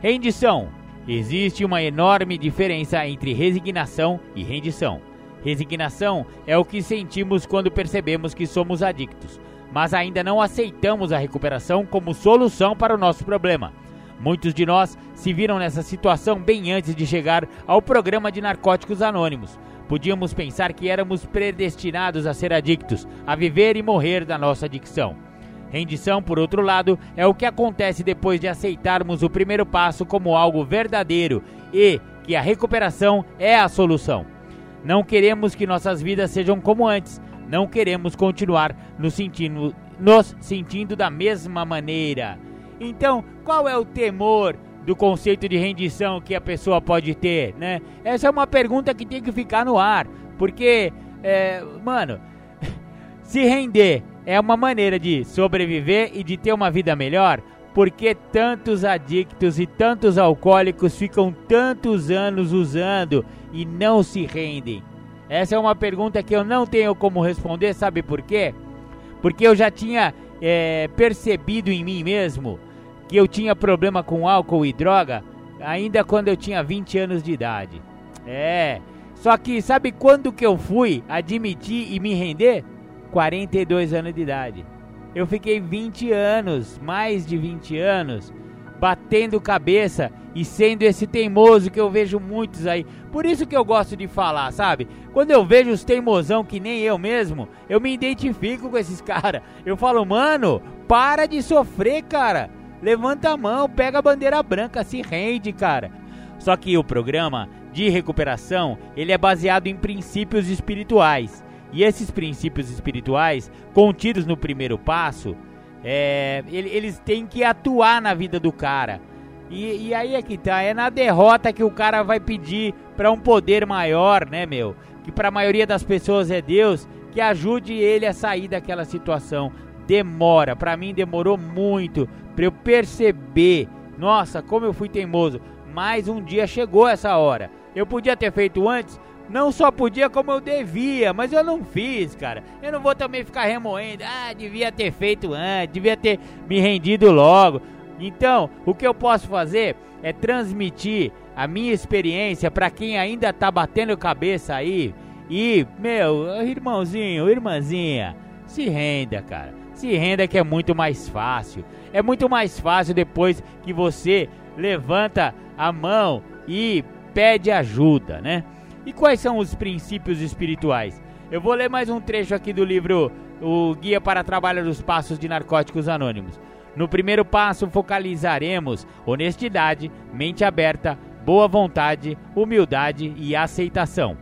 Rendição. Existe uma enorme diferença entre resignação e rendição. Resignação é o que sentimos quando percebemos que somos adictos, mas ainda não aceitamos a recuperação como solução para o nosso problema. Muitos de nós se viram nessa situação bem antes de chegar ao programa de Narcóticos Anônimos. Podíamos pensar que éramos predestinados a ser adictos, a viver e morrer da nossa adicção. Rendição, por outro lado, é o que acontece depois de aceitarmos o primeiro passo como algo verdadeiro e que a recuperação é a solução. Não queremos que nossas vidas sejam como antes, não queremos continuar nos sentindo, nos sentindo da mesma maneira. Então, qual é o temor do conceito de rendição que a pessoa pode ter, né? Essa é uma pergunta que tem que ficar no ar, porque, é, mano, [LAUGHS] se render é uma maneira de sobreviver e de ter uma vida melhor. Porque tantos adictos e tantos alcoólicos ficam tantos anos usando e não se rendem? Essa é uma pergunta que eu não tenho como responder, sabe por quê? Porque eu já tinha é, percebido em mim mesmo que eu tinha problema com álcool e droga ainda quando eu tinha 20 anos de idade. É, só que sabe quando que eu fui admitir e me render? 42 anos de idade. Eu fiquei 20 anos, mais de 20 anos, batendo cabeça e sendo esse teimoso que eu vejo muitos aí. Por isso que eu gosto de falar, sabe? Quando eu vejo os teimosão que nem eu mesmo, eu me identifico com esses [LAUGHS] caras. Eu falo, mano, para de sofrer, cara. Levanta a mão, pega a bandeira branca, se rende, cara. Só que o programa de recuperação, ele é baseado em princípios espirituais. E esses princípios espirituais, contidos no primeiro passo, é, eles têm que atuar na vida do cara. E, e, aí é que tá, é na derrota que o cara vai pedir para um poder maior, né, meu? Que para a maioria das pessoas é Deus, que ajude ele a sair daquela situação. Demora, para mim demorou muito para eu perceber, nossa, como eu fui teimoso. Mas um dia chegou essa hora. Eu podia ter feito antes, não só podia como eu devia, mas eu não fiz, cara. Eu não vou também ficar remoendo, ah, devia ter feito antes, devia ter me rendido logo. Então, o que eu posso fazer é transmitir a minha experiência para quem ainda tá batendo cabeça aí. E, meu, irmãozinho, irmãzinha, se renda, cara. Se renda que é muito mais fácil. É muito mais fácil depois que você levanta a mão e pede ajuda, né? E quais são os princípios espirituais? Eu vou ler mais um trecho aqui do livro O Guia para Trabalhar os Passos de Narcóticos Anônimos. No primeiro passo, focalizaremos honestidade, mente aberta, boa vontade, humildade e aceitação.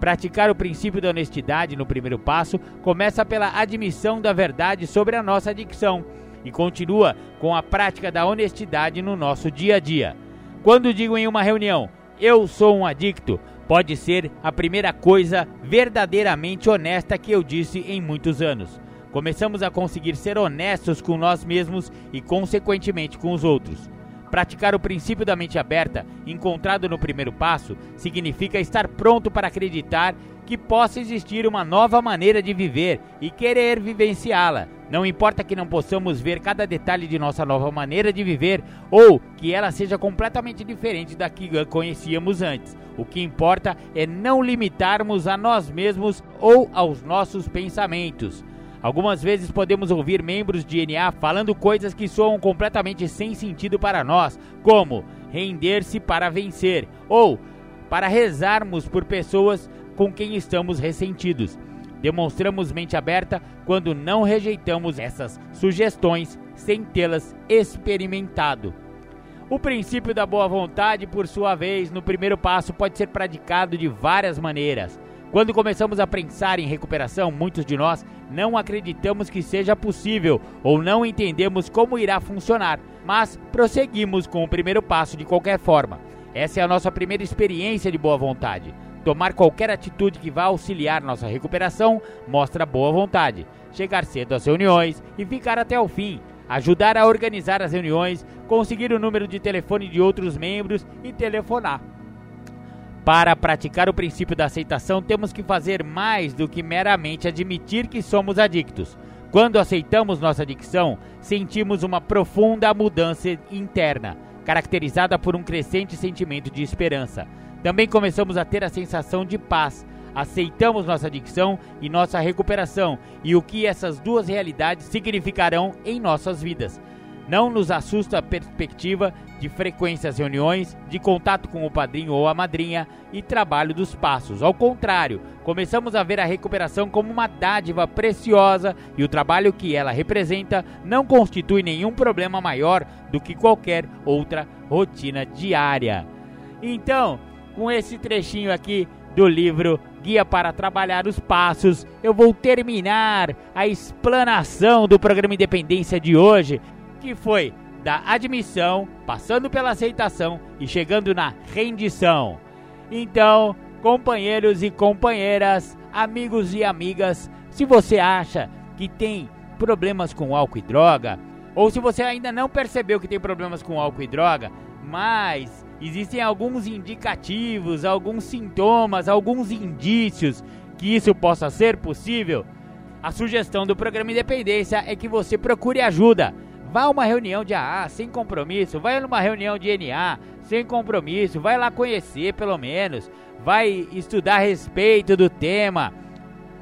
Praticar o princípio da honestidade no primeiro passo começa pela admissão da verdade sobre a nossa adicção e continua com a prática da honestidade no nosso dia a dia. Quando digo em uma reunião, eu sou um adicto, pode ser a primeira coisa verdadeiramente honesta que eu disse em muitos anos. Começamos a conseguir ser honestos com nós mesmos e, consequentemente, com os outros. Praticar o princípio da mente aberta, encontrado no primeiro passo, significa estar pronto para acreditar que possa existir uma nova maneira de viver e querer vivenciá-la. Não importa que não possamos ver cada detalhe de nossa nova maneira de viver ou que ela seja completamente diferente da que conhecíamos antes. O que importa é não limitarmos a nós mesmos ou aos nossos pensamentos. Algumas vezes podemos ouvir membros de NA falando coisas que soam completamente sem sentido para nós, como render-se para vencer ou para rezarmos por pessoas com quem estamos ressentidos. Demonstramos mente aberta quando não rejeitamos essas sugestões sem tê-las experimentado. O princípio da boa vontade, por sua vez, no primeiro passo pode ser praticado de várias maneiras. Quando começamos a pensar em recuperação, muitos de nós não acreditamos que seja possível ou não entendemos como irá funcionar, mas prosseguimos com o primeiro passo de qualquer forma. Essa é a nossa primeira experiência de boa vontade. Tomar qualquer atitude que vá auxiliar nossa recuperação mostra boa vontade. Chegar cedo às reuniões e ficar até o fim. Ajudar a organizar as reuniões, conseguir o número de telefone de outros membros e telefonar. Para praticar o princípio da aceitação, temos que fazer mais do que meramente admitir que somos adictos. Quando aceitamos nossa adicção, sentimos uma profunda mudança interna, caracterizada por um crescente sentimento de esperança. Também começamos a ter a sensação de paz. Aceitamos nossa adicção e nossa recuperação e o que essas duas realidades significarão em nossas vidas. Não nos assusta a perspectiva de frequências reuniões, de contato com o padrinho ou a madrinha e trabalho dos passos. Ao contrário, começamos a ver a recuperação como uma dádiva preciosa e o trabalho que ela representa não constitui nenhum problema maior do que qualquer outra rotina diária. Então, com esse trechinho aqui do livro Guia para Trabalhar os Passos, eu vou terminar a explanação do programa Independência de hoje, que foi da admissão, passando pela aceitação e chegando na rendição. Então, companheiros e companheiras, amigos e amigas, se você acha que tem problemas com álcool e droga, ou se você ainda não percebeu que tem problemas com álcool e droga, mas existem alguns indicativos, alguns sintomas, alguns indícios que isso possa ser possível, a sugestão do programa Independência é que você procure ajuda. Vá a uma reunião de AA sem compromisso, vai numa reunião de NA sem compromisso, vai lá conhecer pelo menos, vai estudar a respeito do tema.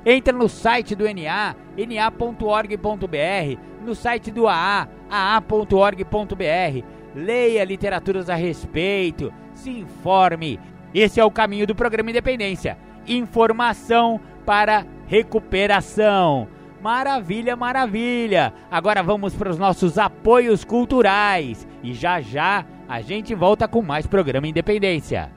Entra no site do NA, na.org.br, no site do AA, aa.org.br leia literaturas a respeito, se informe. Esse é o caminho do programa Independência. Informação para recuperação. Maravilha, maravilha! Agora vamos para os nossos apoios culturais e já já a gente volta com mais programa Independência.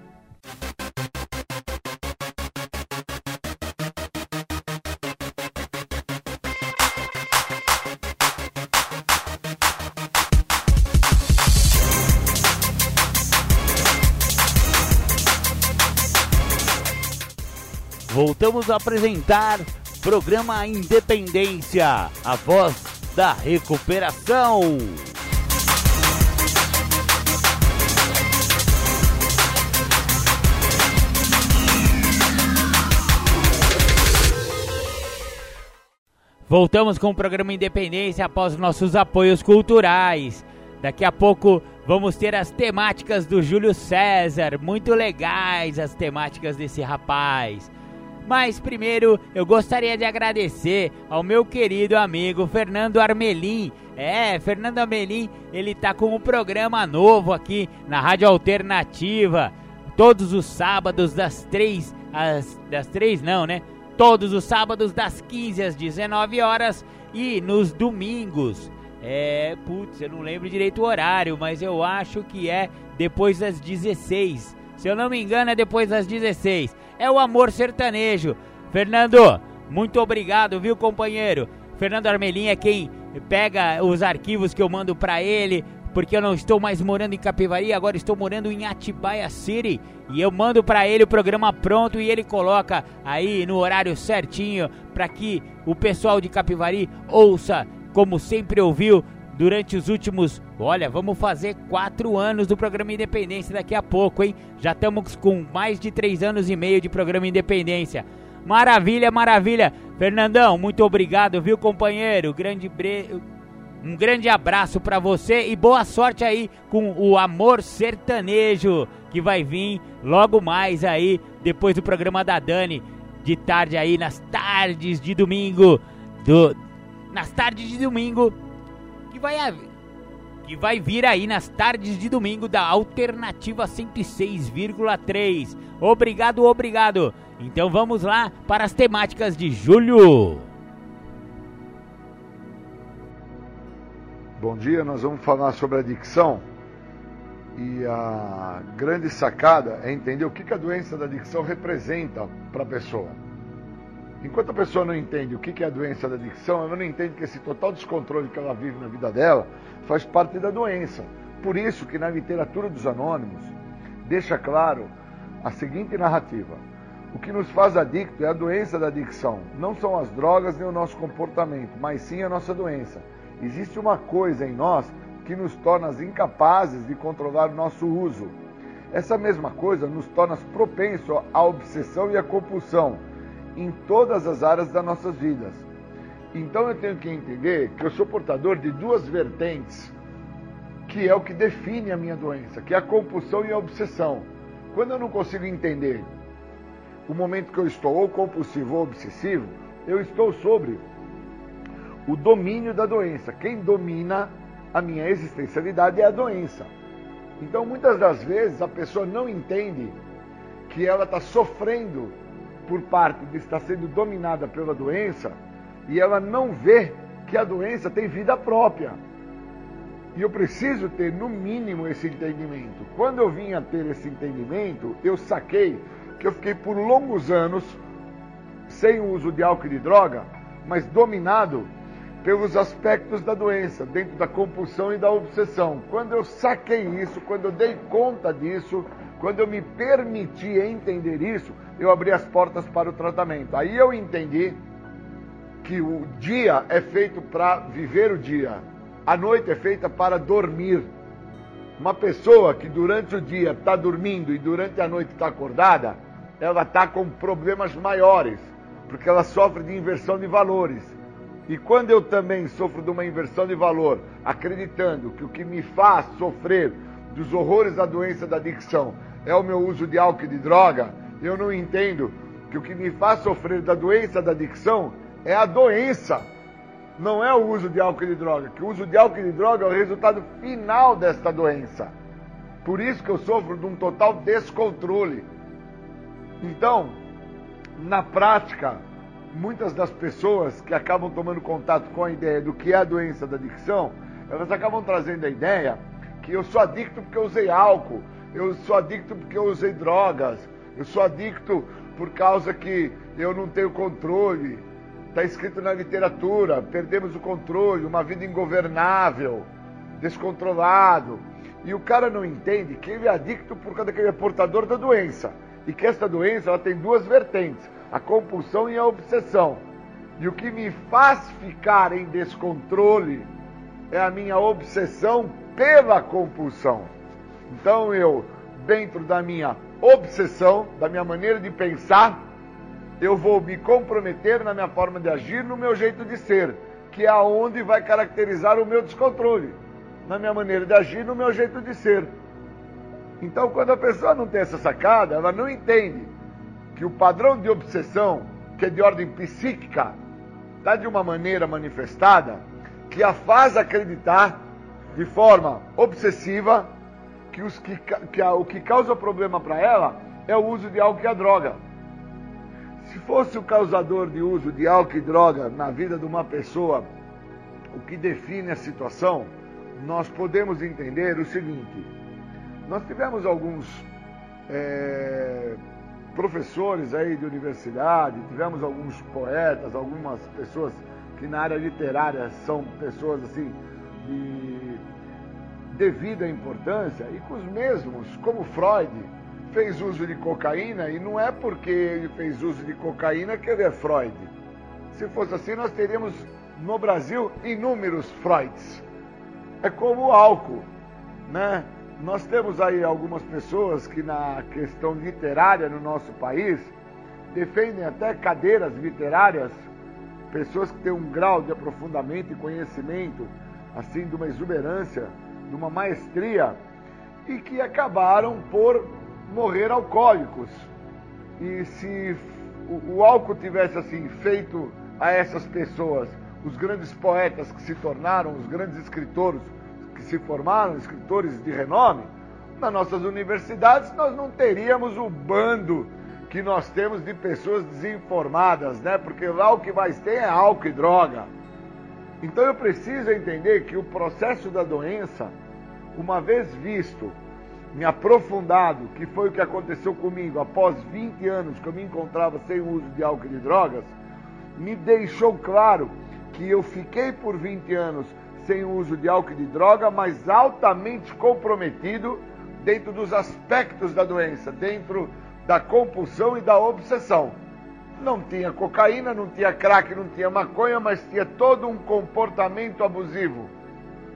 voltamos a apresentar programa Independência, a voz da recuperação. Voltamos com o programa Independência após nossos apoios culturais. Daqui a pouco vamos ter as temáticas do Júlio César, muito legais as temáticas desse rapaz. Mas primeiro eu gostaria de agradecer ao meu querido amigo Fernando Armelim. É, Fernando Armelim, ele tá com um programa novo aqui na Rádio Alternativa. Todos os sábados das três às das três não, né? Todos os sábados das 15 às 19 horas e nos domingos. É, putz, eu não lembro direito o horário, mas eu acho que é depois das 16. Se eu não me engano, é depois das 16 é o amor sertanejo. Fernando, muito obrigado, viu, companheiro? Fernando Armelim é quem pega os arquivos que eu mando para ele, porque eu não estou mais morando em Capivari, agora estou morando em Atibaia City. E eu mando para ele o programa pronto e ele coloca aí no horário certinho para que o pessoal de Capivari ouça como sempre ouviu durante os últimos. Olha, vamos fazer quatro anos do programa Independência daqui a pouco, hein? Já estamos com mais de três anos e meio de programa Independência. Maravilha, maravilha. Fernandão, muito obrigado, viu, companheiro? Grande bre... Um grande abraço para você e boa sorte aí com o Amor Sertanejo que vai vir logo mais aí depois do programa da Dani de tarde aí nas tardes de domingo do nas tardes de domingo que vai que vai vir aí nas tardes de domingo da Alternativa 106,3. Obrigado, obrigado. Então vamos lá para as temáticas de julho. Bom dia, nós vamos falar sobre adicção. E a grande sacada é entender o que a doença da adicção representa para a pessoa. Enquanto a pessoa não entende o que é a doença da adicção, ela não entende que esse total descontrole que ela vive na vida dela faz parte da doença. Por isso que na literatura dos anônimos deixa claro a seguinte narrativa. O que nos faz adicto é a doença da adicção. Não são as drogas nem o nosso comportamento, mas sim a nossa doença. Existe uma coisa em nós que nos torna incapazes de controlar o nosso uso. Essa mesma coisa nos torna propensos à obsessão e à compulsão em todas as áreas das nossas vidas. Então eu tenho que entender que eu sou portador de duas vertentes, que é o que define a minha doença, que é a compulsão e a obsessão. Quando eu não consigo entender o momento que eu estou ou compulsivo ou obsessivo, eu estou sobre o domínio da doença. Quem domina a minha existencialidade é a doença. Então, muitas das vezes, a pessoa não entende que ela está sofrendo por parte de estar sendo dominada pela doença e ela não vê que a doença tem vida própria. E eu preciso ter, no mínimo, esse entendimento. Quando eu vim a ter esse entendimento, eu saquei que eu fiquei por longos anos sem o uso de álcool e de droga, mas dominado pelos aspectos da doença, dentro da compulsão e da obsessão. Quando eu saquei isso, quando eu dei conta disso, quando eu me permiti entender isso, eu abri as portas para o tratamento. Aí eu entendi que o dia é feito para viver o dia, a noite é feita para dormir. Uma pessoa que durante o dia está dormindo e durante a noite está acordada, ela está com problemas maiores, porque ela sofre de inversão de valores. E quando eu também sofro de uma inversão de valor, acreditando que o que me faz sofrer dos horrores da doença da adicção é o meu uso de álcool e de droga, eu não entendo que o que me faz sofrer da doença da adicção é a doença, não é o uso de álcool e de droga, que o uso de álcool e de droga é o resultado final desta doença. Por isso que eu sofro de um total descontrole. Então, na prática, muitas das pessoas que acabam tomando contato com a ideia do que é a doença da adicção, elas acabam trazendo a ideia que eu sou adicto porque eu usei álcool, eu sou adicto porque eu usei drogas, eu sou adicto por causa que eu não tenho controle. Está escrito na literatura, perdemos o controle, uma vida ingovernável, descontrolado. E o cara não entende que ele é adicto por causa que ele é portador da doença. E que essa doença ela tem duas vertentes a compulsão e a obsessão. E o que me faz ficar em descontrole é a minha obsessão pela compulsão. Então eu, dentro da minha obsessão, da minha maneira de pensar, eu vou me comprometer na minha forma de agir, no meu jeito de ser, que é aonde vai caracterizar o meu descontrole, na minha maneira de agir, no meu jeito de ser. Então, quando a pessoa não tem essa sacada, ela não entende que o padrão de obsessão, que é de ordem psíquica, está de uma maneira manifestada que a faz acreditar de forma obsessiva que, os que, que a, o que causa problema para ela é o uso de álcool e a droga. Se fosse o causador de uso de álcool e droga na vida de uma pessoa, o que define a situação, nós podemos entender o seguinte: nós tivemos alguns é, professores aí de universidade, tivemos alguns poetas, algumas pessoas que na área literária são pessoas assim de, devida importância e que os mesmos, como Freud, fez uso de cocaína e não é porque ele fez uso de cocaína que ele é Freud. Se fosse assim, nós teríamos no Brasil inúmeros Freuds. É como o álcool, né? Nós temos aí algumas pessoas que na questão literária no nosso país defendem até cadeiras literárias, pessoas que têm um grau de aprofundamento e conhecimento, assim, de uma exuberância, de uma maestria, e que acabaram por morrer alcoólicos. E se o, o álcool tivesse assim feito a essas pessoas os grandes poetas que se tornaram, os grandes escritores que se formaram, escritores de renome, nas nossas universidades nós não teríamos o bando que nós temos de pessoas desinformadas, né? Porque lá o que mais tem é álcool e droga. Então eu preciso entender que o processo da doença, uma vez visto, me aprofundado, que foi o que aconteceu comigo após 20 anos que eu me encontrava sem uso de álcool e de drogas, me deixou claro que eu fiquei por 20 anos sem uso de álcool e de droga, mas altamente comprometido dentro dos aspectos da doença, dentro da compulsão e da obsessão. Não tinha cocaína, não tinha crack, não tinha maconha, mas tinha todo um comportamento abusivo,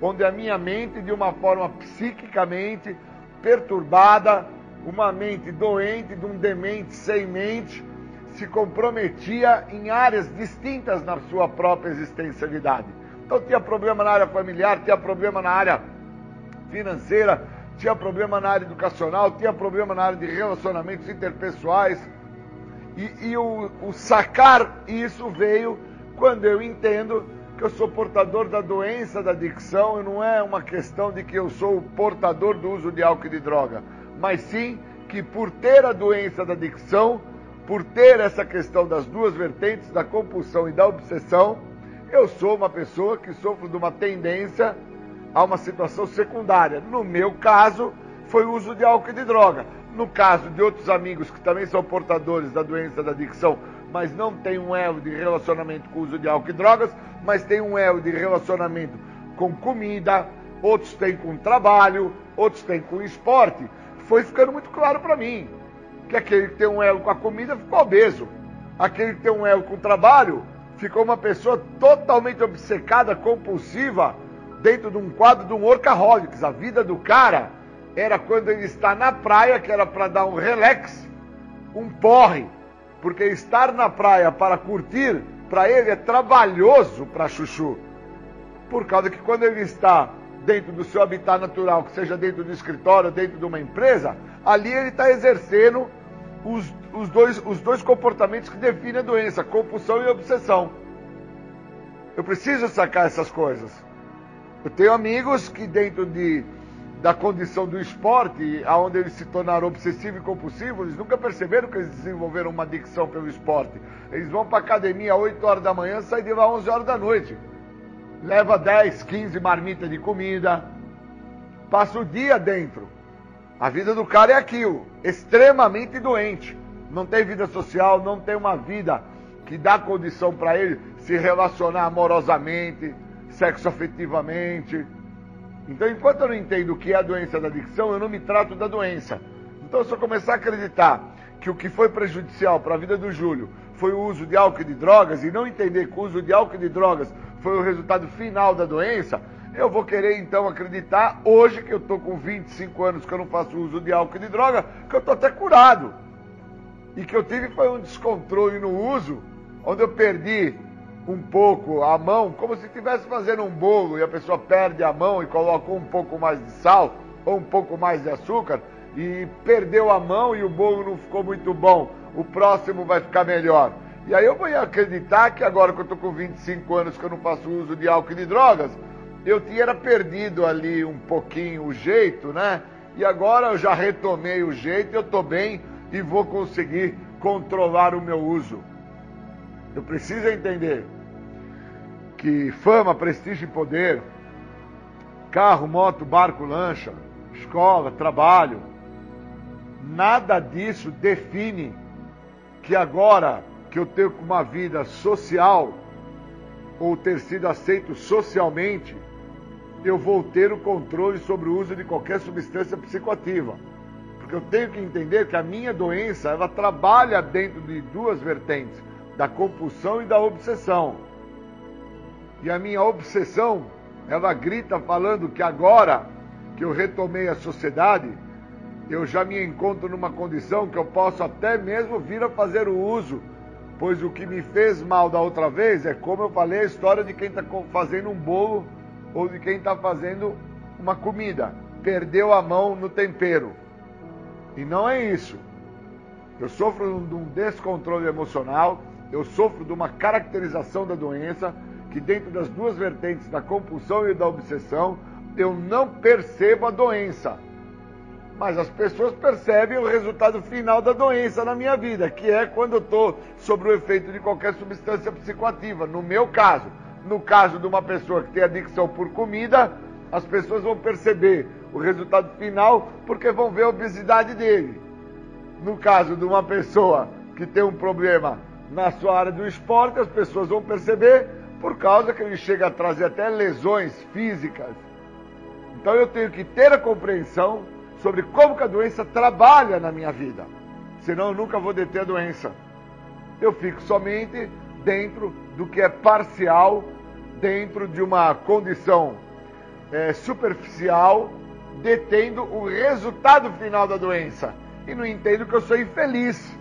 onde a minha mente, de uma forma psiquicamente perturbada, uma mente doente, de um demente sem mente, se comprometia em áreas distintas na sua própria existencialidade. Então tinha problema na área familiar, tinha problema na área financeira, tinha problema na área educacional, tinha problema na área de relacionamentos interpessoais. E, e o, o sacar isso veio quando eu entendo que eu sou portador da doença da adicção e não é uma questão de que eu sou o portador do uso de álcool e de droga, mas sim que por ter a doença da adicção, por ter essa questão das duas vertentes, da compulsão e da obsessão, eu sou uma pessoa que sofro de uma tendência a uma situação secundária. No meu caso, foi o uso de álcool e de droga. No caso de outros amigos que também são portadores da doença da adicção, mas não tem um elo de relacionamento com o uso de álcool e drogas, mas tem um elo de relacionamento com comida, outros têm com trabalho, outros têm com esporte, foi ficando muito claro para mim que aquele que tem um elo com a comida ficou obeso, aquele que tem um elo com o trabalho ficou uma pessoa totalmente obcecada, compulsiva, dentro de um quadro de um workaholics. A vida do cara era quando ele está na praia, que era para dar um relax, um porre. Porque estar na praia para curtir, para ele é trabalhoso para Chuchu. Por causa que quando ele está dentro do seu habitat natural, que seja dentro do escritório, dentro de uma empresa, ali ele está exercendo os, os, dois, os dois comportamentos que definem a doença, compulsão e obsessão. Eu preciso sacar essas coisas. Eu tenho amigos que dentro de, da condição do esporte, aonde eles se tornaram obsessivos e compulsivos, eles nunca perceberam que eles desenvolveram uma adicção pelo esporte. Eles vão para academia às 8 horas da manhã, saem de lá às 11 horas da noite. Leva 10, 15 marmitas de comida, passa o dia dentro. A vida do cara é aquilo, extremamente doente. Não tem vida social, não tem uma vida que dá condição para ele se relacionar amorosamente, sexoafetivamente. Então, enquanto eu não entendo o que é a doença da adicção, eu não me trato da doença. Então, se eu começar a acreditar que o que foi prejudicial para a vida do Júlio foi o uso de álcool e de drogas, e não entender que o uso de álcool e de drogas foi o resultado final da doença, eu vou querer então acreditar, hoje que eu estou com 25 anos que eu não faço uso de álcool e de droga, que eu estou até curado. E que eu tive foi um descontrole no uso, onde eu perdi um pouco a mão, como se estivesse fazendo um bolo e a pessoa perde a mão e coloca um pouco mais de sal ou um pouco mais de açúcar e perdeu a mão e o bolo não ficou muito bom. O próximo vai ficar melhor. E aí eu vou acreditar que agora que eu estou com 25 anos que eu não faço uso de álcool e de drogas, eu tinha perdido ali um pouquinho o jeito, né? E agora eu já retomei o jeito, eu estou bem e vou conseguir controlar o meu uso. Eu preciso entender que fama, prestígio e poder, carro, moto, barco, lancha, escola, trabalho, nada disso define que agora que eu tenho uma vida social ou ter sido aceito socialmente, eu vou ter o controle sobre o uso de qualquer substância psicoativa. Porque eu tenho que entender que a minha doença, ela trabalha dentro de duas vertentes, da compulsão e da obsessão. E a minha obsessão, ela grita falando que agora que eu retomei a sociedade, eu já me encontro numa condição que eu posso até mesmo vir a fazer o uso, pois o que me fez mal da outra vez é como eu falei a história de quem está fazendo um bolo ou de quem está fazendo uma comida. Perdeu a mão no tempero. E não é isso. Eu sofro de um descontrole emocional, eu sofro de uma caracterização da doença, que dentro das duas vertentes da compulsão e da obsessão, eu não percebo a doença. Mas as pessoas percebem o resultado final da doença na minha vida, que é quando eu estou sob o efeito de qualquer substância psicoativa. No meu caso, no caso de uma pessoa que tem adicção por comida, as pessoas vão perceber o resultado final porque vão ver a obesidade dele. No caso de uma pessoa que tem um problema na sua área do esporte, as pessoas vão perceber por causa que ele chega a trazer até lesões físicas. Então eu tenho que ter a compreensão sobre como que a doença trabalha na minha vida. Senão eu nunca vou deter a doença. Eu fico somente dentro do que é parcial, dentro de uma condição é, superficial, detendo o resultado final da doença. E não entendo que eu sou infeliz.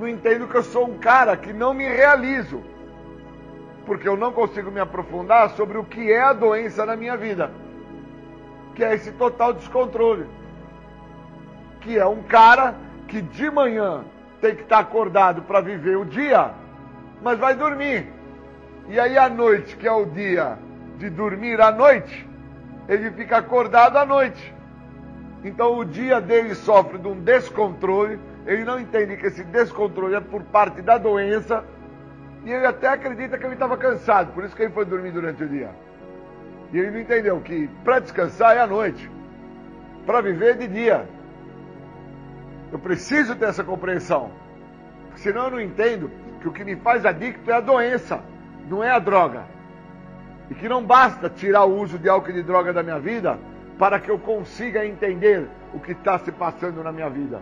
Não entendo que eu sou um cara que não me realizo. Porque eu não consigo me aprofundar sobre o que é a doença na minha vida. Que é esse total descontrole. Que é um cara que de manhã tem que estar acordado para viver o dia mas vai dormir. E aí à noite, que é o dia de dormir à noite, ele fica acordado à noite. Então o dia dele sofre de um descontrole, ele não entende que esse descontrole é por parte da doença, e ele até acredita que ele estava cansado, por isso que ele foi dormir durante o dia. E ele não entendeu que para descansar é à noite, para viver é de dia. Eu preciso ter essa compreensão, senão eu não entendo que o que me faz adicto é a doença, não é a droga. E que não basta tirar o uso de álcool e de droga da minha vida para que eu consiga entender o que está se passando na minha vida.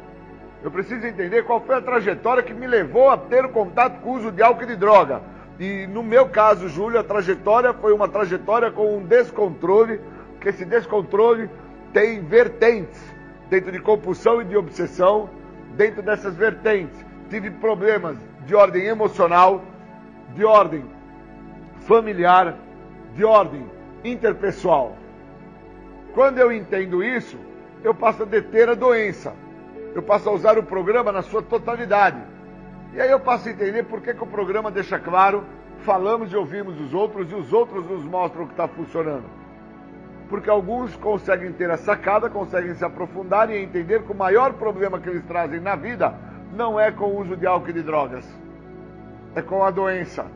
Eu preciso entender qual foi a trajetória que me levou a ter o contato com o uso de álcool e de droga. E no meu caso, Júlio, a trajetória foi uma trajetória com um descontrole, que esse descontrole tem vertentes dentro de compulsão e de obsessão. Dentro dessas vertentes, tive problemas de ordem emocional, de ordem familiar, de ordem interpessoal. Quando eu entendo isso, eu passo a deter a doença. Eu passo a usar o programa na sua totalidade. E aí eu passo a entender por que, que o programa deixa claro, falamos e ouvimos os outros e os outros nos mostram o que está funcionando. Porque alguns conseguem ter a sacada, conseguem se aprofundar e entender que o maior problema que eles trazem na vida não é com o uso de álcool e de drogas, é com a doença,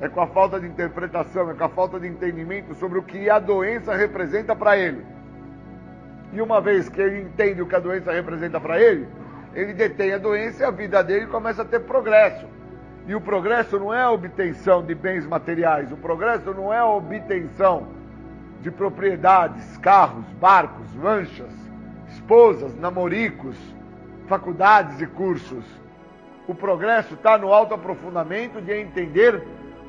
é com a falta de interpretação, é com a falta de entendimento sobre o que a doença representa para ele. E uma vez que ele entende o que a doença representa para ele, ele detém a doença e a vida dele começa a ter progresso. E o progresso não é a obtenção de bens materiais, o progresso não é a obtenção de propriedades, carros, barcos, lanchas, esposas, namoricos, faculdades e cursos. O progresso está no alto aprofundamento de entender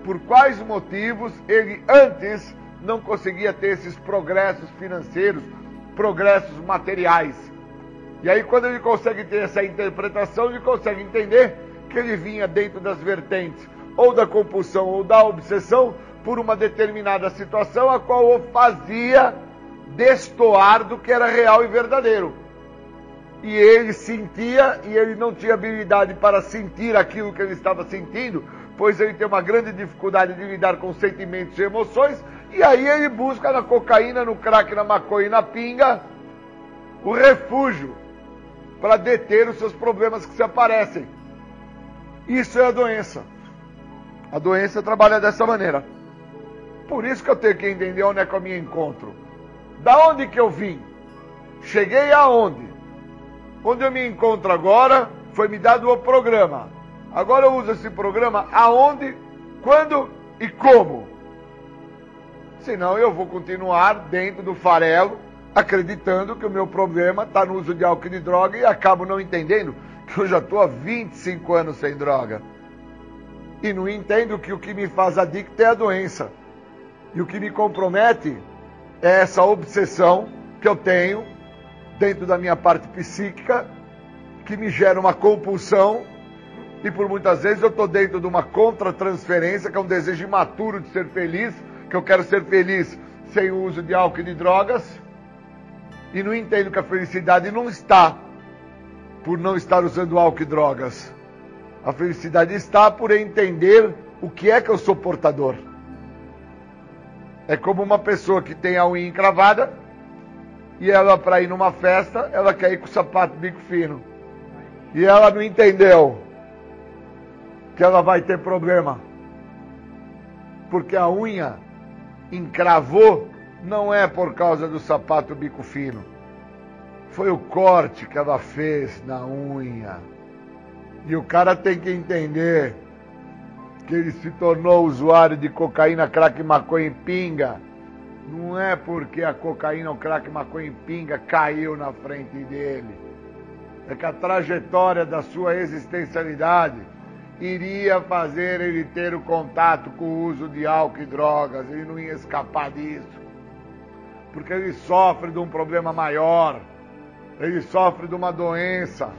por quais motivos ele antes não conseguia ter esses progressos financeiros, progressos materiais. E aí, quando ele consegue ter essa interpretação, ele consegue entender que ele vinha dentro das vertentes ou da compulsão ou da obsessão por uma determinada situação a qual o fazia destoar do que era real e verdadeiro e ele sentia e ele não tinha habilidade para sentir aquilo que ele estava sentindo, pois ele tem uma grande dificuldade de lidar com sentimentos e emoções, e aí ele busca na cocaína, no crack, na maconha e na pinga o refúgio para deter os seus problemas que se aparecem. Isso é a doença. A doença trabalha dessa maneira. Por isso que eu tenho que entender onde é que eu me encontro. Da onde que eu vim? Cheguei aonde? Onde eu me encontro agora, foi me dado o programa. Agora eu uso esse programa aonde, quando e como. Senão eu vou continuar dentro do farelo, acreditando que o meu problema está no uso de álcool e de droga e acabo não entendendo que eu já estou há 25 anos sem droga. E não entendo que o que me faz adicto é a doença. E o que me compromete é essa obsessão que eu tenho dentro da minha parte psíquica, que me gera uma compulsão. E por muitas vezes eu estou dentro de uma contra-transferência, que é um desejo imaturo de ser feliz, que eu quero ser feliz sem o uso de álcool e de drogas. E não entendo que a felicidade não está por não estar usando álcool e drogas. A felicidade está por entender o que é que eu sou portador. É como uma pessoa que tem a unha encravada e ela, para ir numa festa, ela quer ir com o sapato bico fino. E ela não entendeu que ela vai ter problema. Porque a unha encravou não é por causa do sapato bico fino. Foi o corte que ela fez na unha. E o cara tem que entender que ele se tornou usuário de cocaína, crack, maconha e pinga. Não é porque a cocaína, o crack, maconha e pinga caiu na frente dele. É que a trajetória da sua existencialidade iria fazer ele ter o contato com o uso de álcool e drogas. Ele não ia escapar disso. Porque ele sofre de um problema maior. Ele sofre de uma doença.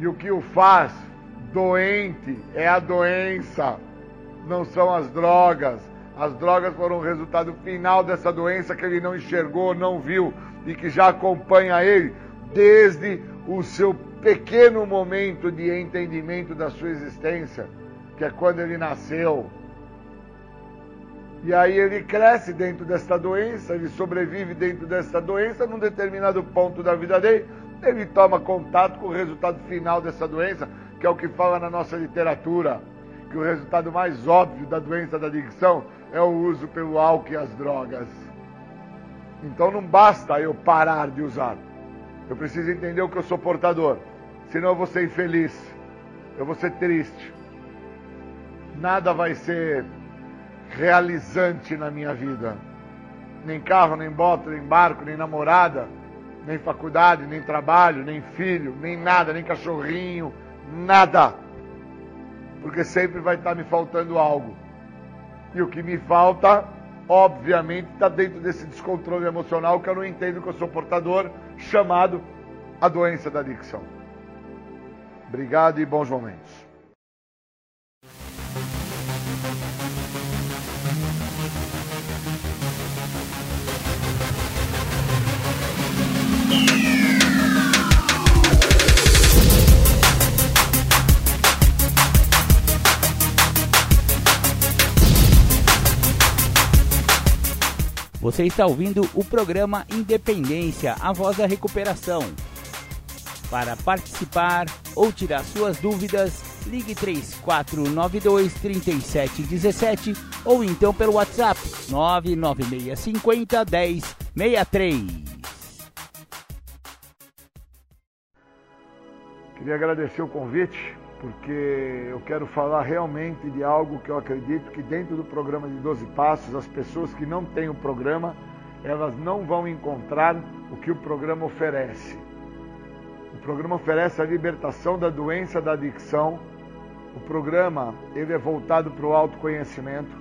E o que o faz doente é a doença, não são as drogas. As drogas foram o resultado final dessa doença que ele não enxergou, não viu e que já acompanha ele desde o seu pequeno momento de entendimento da sua existência, que é quando ele nasceu. E aí ele cresce dentro desta doença, ele sobrevive dentro desta doença, num determinado ponto da vida dele, ele toma contato com o resultado final dessa doença, que é o que fala na nossa literatura, que o resultado mais óbvio da doença da adicção é o uso pelo álcool e as drogas. Então não basta eu parar de usar. Eu preciso entender o que eu sou portador. Senão eu vou ser infeliz. Eu vou ser triste. Nada vai ser realizante na minha vida. Nem carro, nem moto, nem barco, nem namorada, nem faculdade, nem trabalho, nem filho, nem nada, nem cachorrinho, nada. Porque sempre vai estar me faltando algo. E o que me falta, obviamente, está dentro desse descontrole emocional que eu não entendo que eu sou portador, chamado a doença da adicção. Obrigado e bons momentos. Você está ouvindo o programa Independência, a voz da recuperação. Para participar ou tirar suas dúvidas, ligue 3492 3717 ou então pelo WhatsApp 99650 1063. Queria agradecer o convite porque eu quero falar realmente de algo que eu acredito que dentro do programa de 12 Passos, as pessoas que não têm o programa, elas não vão encontrar o que o programa oferece. Programa oferece a libertação da doença da adicção. O programa, ele é voltado para o autoconhecimento.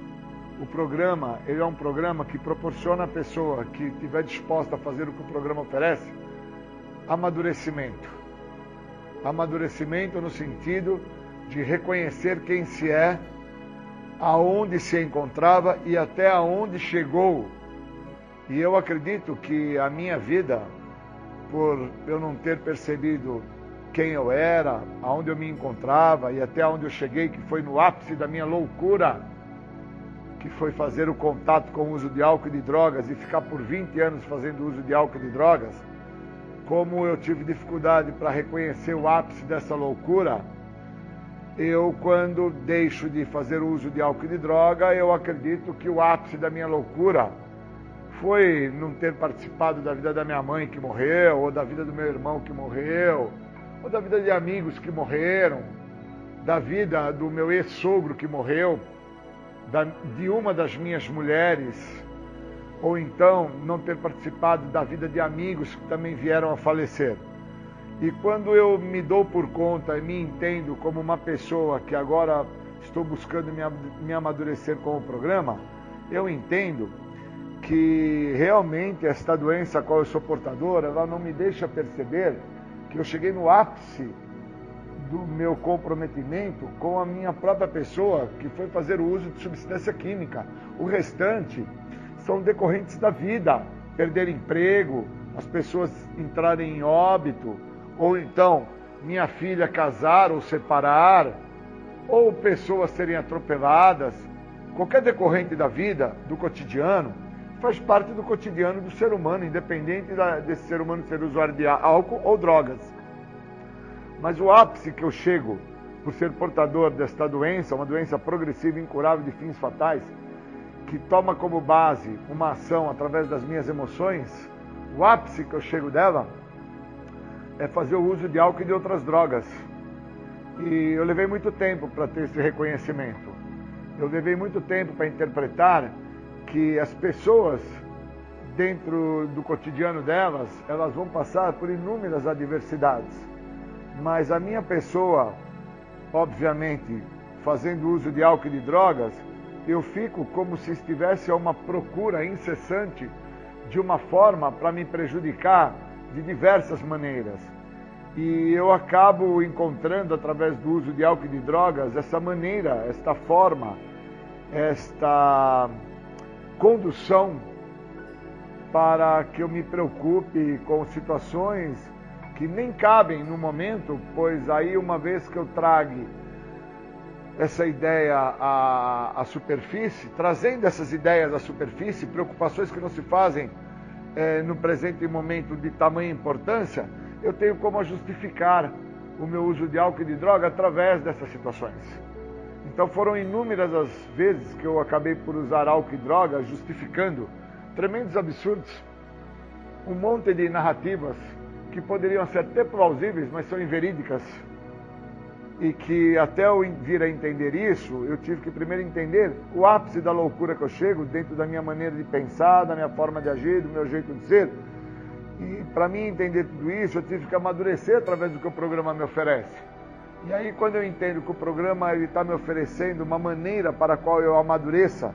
O programa, ele é um programa que proporciona à pessoa que estiver disposta a fazer o que o programa oferece, amadurecimento Amadurecimento no sentido de reconhecer quem se é, aonde se encontrava e até aonde chegou. E eu acredito que a minha vida, por eu não ter percebido quem eu era, aonde eu me encontrava e até onde eu cheguei, que foi no ápice da minha loucura, que foi fazer o contato com o uso de álcool e de drogas e ficar por 20 anos fazendo uso de álcool e de drogas como eu tive dificuldade para reconhecer o ápice dessa loucura, eu, quando deixo de fazer uso de álcool e de droga, eu acredito que o ápice da minha loucura foi não ter participado da vida da minha mãe que morreu, ou da vida do meu irmão que morreu, ou da vida de amigos que morreram, da vida do meu ex-sogro que morreu, da, de uma das minhas mulheres, ou então não ter participado da vida de amigos que também vieram a falecer. E quando eu me dou por conta e me entendo como uma pessoa que agora estou buscando me, me amadurecer com o programa, eu entendo que realmente esta doença a qual eu sou portador, ela não me deixa perceber que eu cheguei no ápice do meu comprometimento com a minha própria pessoa, que foi fazer o uso de substância química. O restante são decorrentes da vida, perder emprego, as pessoas entrarem em óbito, ou então minha filha casar ou separar, ou pessoas serem atropeladas, qualquer decorrente da vida, do cotidiano, faz parte do cotidiano do ser humano, independente da, desse ser humano ser usuário de álcool ou drogas. Mas o ápice que eu chego por ser portador desta doença, uma doença progressiva, incurável de fins fatais, que toma como base uma ação através das minhas emoções, o ápice que eu chego dela é fazer o uso de álcool e de outras drogas. E eu levei muito tempo para ter esse reconhecimento. Eu levei muito tempo para interpretar que as pessoas, dentro do cotidiano delas, elas vão passar por inúmeras adversidades. Mas a minha pessoa, obviamente, fazendo uso de álcool e de drogas, eu fico como se estivesse a uma procura incessante de uma forma para me prejudicar de diversas maneiras. E eu acabo encontrando, através do uso de álcool e de drogas, essa maneira, esta forma, esta condução para que eu me preocupe com situações que nem cabem no momento, pois aí uma vez que eu trague essa ideia à, à superfície, trazendo essas ideias à superfície, preocupações que não se fazem é, no presente momento de tamanha importância, eu tenho como justificar o meu uso de álcool e de droga através dessas situações. Então foram inúmeras as vezes que eu acabei por usar álcool e droga, justificando tremendos absurdos, um monte de narrativas que poderiam ser até plausíveis, mas são inverídicas. E que até eu vir a entender isso, eu tive que primeiro entender o ápice da loucura que eu chego dentro da minha maneira de pensar, da minha forma de agir, do meu jeito de ser e para mim entender tudo isso, eu tive que amadurecer através do que o programa me oferece. E aí, quando eu entendo que o programa está me oferecendo uma maneira para a qual eu amadureça,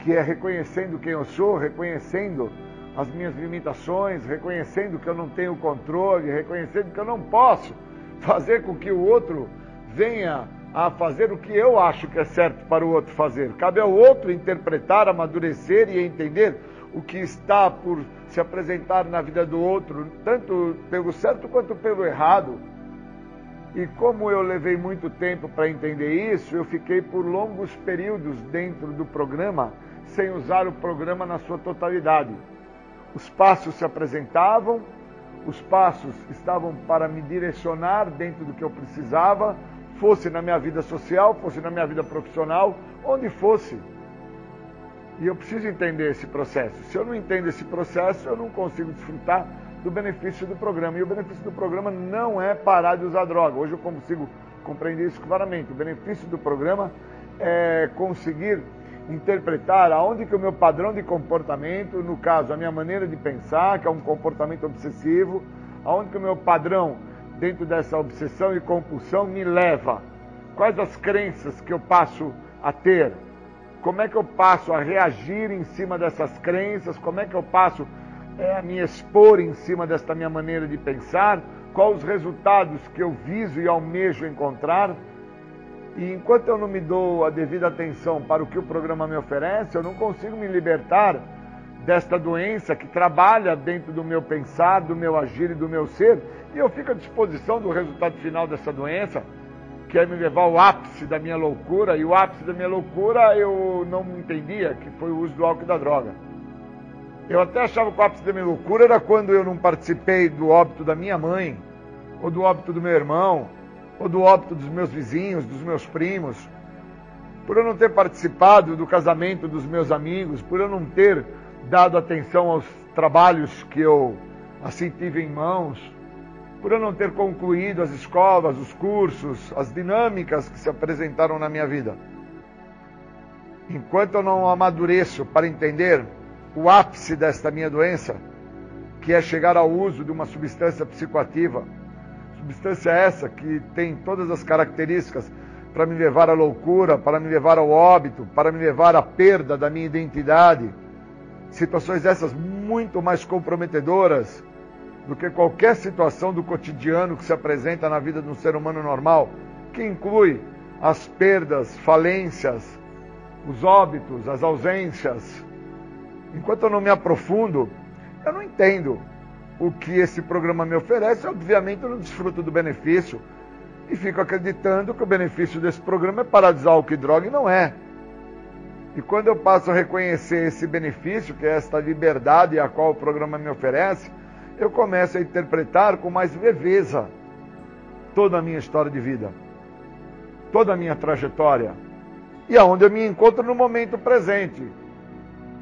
que é reconhecendo quem eu sou, reconhecendo as minhas limitações, reconhecendo que eu não tenho controle, reconhecendo que eu não posso [LAUGHS] fazer com que o outro venha a fazer o que eu acho que é certo para o outro fazer. Cabe ao outro interpretar, amadurecer e entender o que está por se apresentar na vida do outro, tanto pelo certo quanto pelo errado. E como eu levei muito tempo para entender isso, eu fiquei por longos períodos dentro do programa sem usar o programa na sua totalidade. Os passos se apresentavam, os passos estavam para me direcionar dentro do que eu precisava, fosse na minha vida social, fosse na minha vida profissional, onde fosse. E eu preciso entender esse processo. Se eu não entendo esse processo, eu não consigo desfrutar do benefício do programa. E o benefício do programa não é parar de usar droga. Hoje eu consigo compreender isso claramente. O benefício do programa é conseguir interpretar aonde que o meu padrão de comportamento, no caso, a minha maneira de pensar, que é um comportamento obsessivo, aonde que o meu padrão dentro dessa obsessão e compulsão me leva, quais as crenças que eu passo a ter, como é que eu passo a reagir em cima dessas crenças, como é que eu passo é, a me expor em cima desta minha maneira de pensar, quais os resultados que eu viso e almejo encontrar. E enquanto eu não me dou a devida atenção para o que o programa me oferece, eu não consigo me libertar desta doença que trabalha dentro do meu pensar, do meu agir e do meu ser, e eu fico à disposição do resultado final dessa doença quer me levar ao ápice da minha loucura, e o ápice da minha loucura eu não entendia, que foi o uso do álcool e da droga. Eu até achava que o ápice da minha loucura era quando eu não participei do óbito da minha mãe, ou do óbito do meu irmão, ou do óbito dos meus vizinhos, dos meus primos, por eu não ter participado do casamento dos meus amigos, por eu não ter dado atenção aos trabalhos que eu assim tive em mãos, por eu não ter concluído as escolas, os cursos, as dinâmicas que se apresentaram na minha vida. enquanto eu não amadureço para entender o ápice desta minha doença, que é chegar ao uso de uma substância psicoativa, substância essa que tem todas as características para me levar à loucura, para me levar ao óbito, para me levar à perda da minha identidade. Situações dessas muito mais comprometedoras do que qualquer situação do cotidiano que se apresenta na vida de um ser humano normal, que inclui as perdas, falências, os óbitos, as ausências. Enquanto eu não me aprofundo, eu não entendo o que esse programa me oferece. Obviamente, eu não desfruto do benefício e fico acreditando que o benefício desse programa é parar de usar álcool e droga e não é. E quando eu passo a reconhecer esse benefício, que é esta liberdade a qual o programa me oferece, eu começo a interpretar com mais leveza toda a minha história de vida, toda a minha trajetória e aonde eu me encontro no momento presente.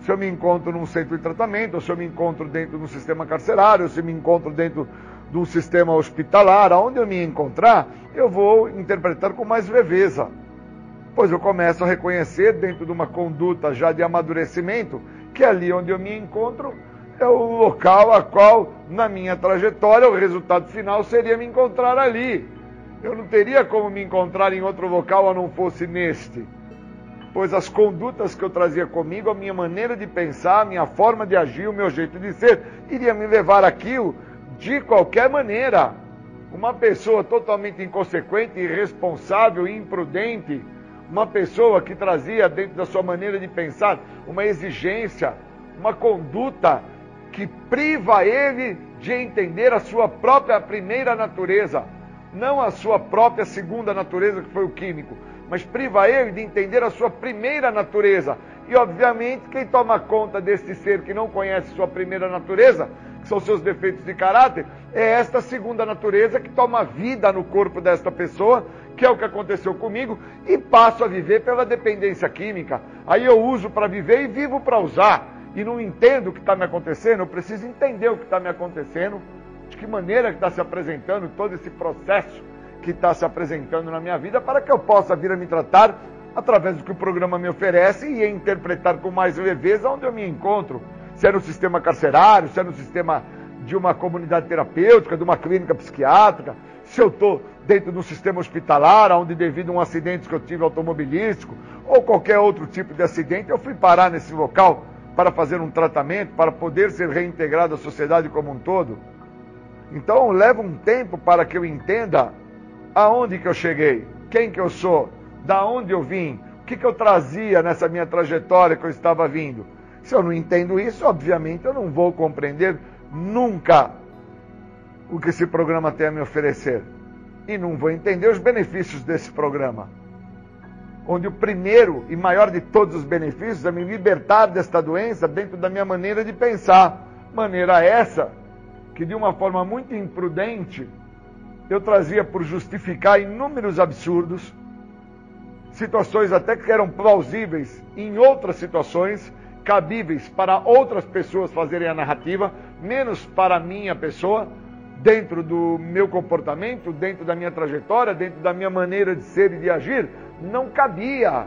Se eu me encontro num centro de tratamento, ou se eu me encontro dentro do sistema carcerário, ou se eu me encontro dentro do sistema hospitalar, aonde eu me encontrar, eu vou interpretar com mais leveza. Pois eu começo a reconhecer dentro de uma conduta já de amadurecimento que ali onde eu me encontro é o local a qual, na minha trajetória, o resultado final seria me encontrar ali. Eu não teria como me encontrar em outro local a não fosse neste pois as condutas que eu trazia comigo, a minha maneira de pensar, a minha forma de agir, o meu jeito de ser, iria me levar aquilo de qualquer maneira. Uma pessoa totalmente inconsequente, irresponsável, imprudente, uma pessoa que trazia dentro da sua maneira de pensar uma exigência, uma conduta que priva ele de entender a sua própria primeira natureza, não a sua própria segunda natureza, que foi o químico, mas priva ele de entender a sua primeira natureza. E, obviamente, quem toma conta desse ser que não conhece sua primeira natureza, que são seus defeitos de caráter, é esta segunda natureza que toma vida no corpo desta pessoa, que é o que aconteceu comigo, e passo a viver pela dependência química. Aí eu uso para viver e vivo para usar. E não entendo o que está me acontecendo, eu preciso entender o que está me acontecendo, de que maneira que está se apresentando todo esse processo que está se apresentando na minha vida para que eu possa vir a me tratar através do que o programa me oferece e interpretar com mais leveza onde eu me encontro. Se é no sistema carcerário, se é no sistema de uma comunidade terapêutica, de uma clínica psiquiátrica, se eu estou dentro de um sistema hospitalar, onde devido a um acidente que eu tive automobilístico, ou qualquer outro tipo de acidente, eu fui parar nesse local para fazer um tratamento, para poder ser reintegrado à sociedade como um todo. Então leva um tempo para que eu entenda aonde que eu cheguei, quem que eu sou, da onde eu vim, o que, que eu trazia nessa minha trajetória que eu estava vindo. Se eu não entendo isso, obviamente eu não vou compreender nunca o que esse programa tem a me oferecer. E não vou entender os benefícios desse programa. Onde o primeiro e maior de todos os benefícios é me libertar desta doença dentro da minha maneira de pensar. Maneira essa que, de uma forma muito imprudente, eu trazia por justificar inúmeros absurdos, situações até que eram plausíveis em outras situações, cabíveis para outras pessoas fazerem a narrativa, menos para a minha pessoa, dentro do meu comportamento, dentro da minha trajetória, dentro da minha maneira de ser e de agir, não cabia.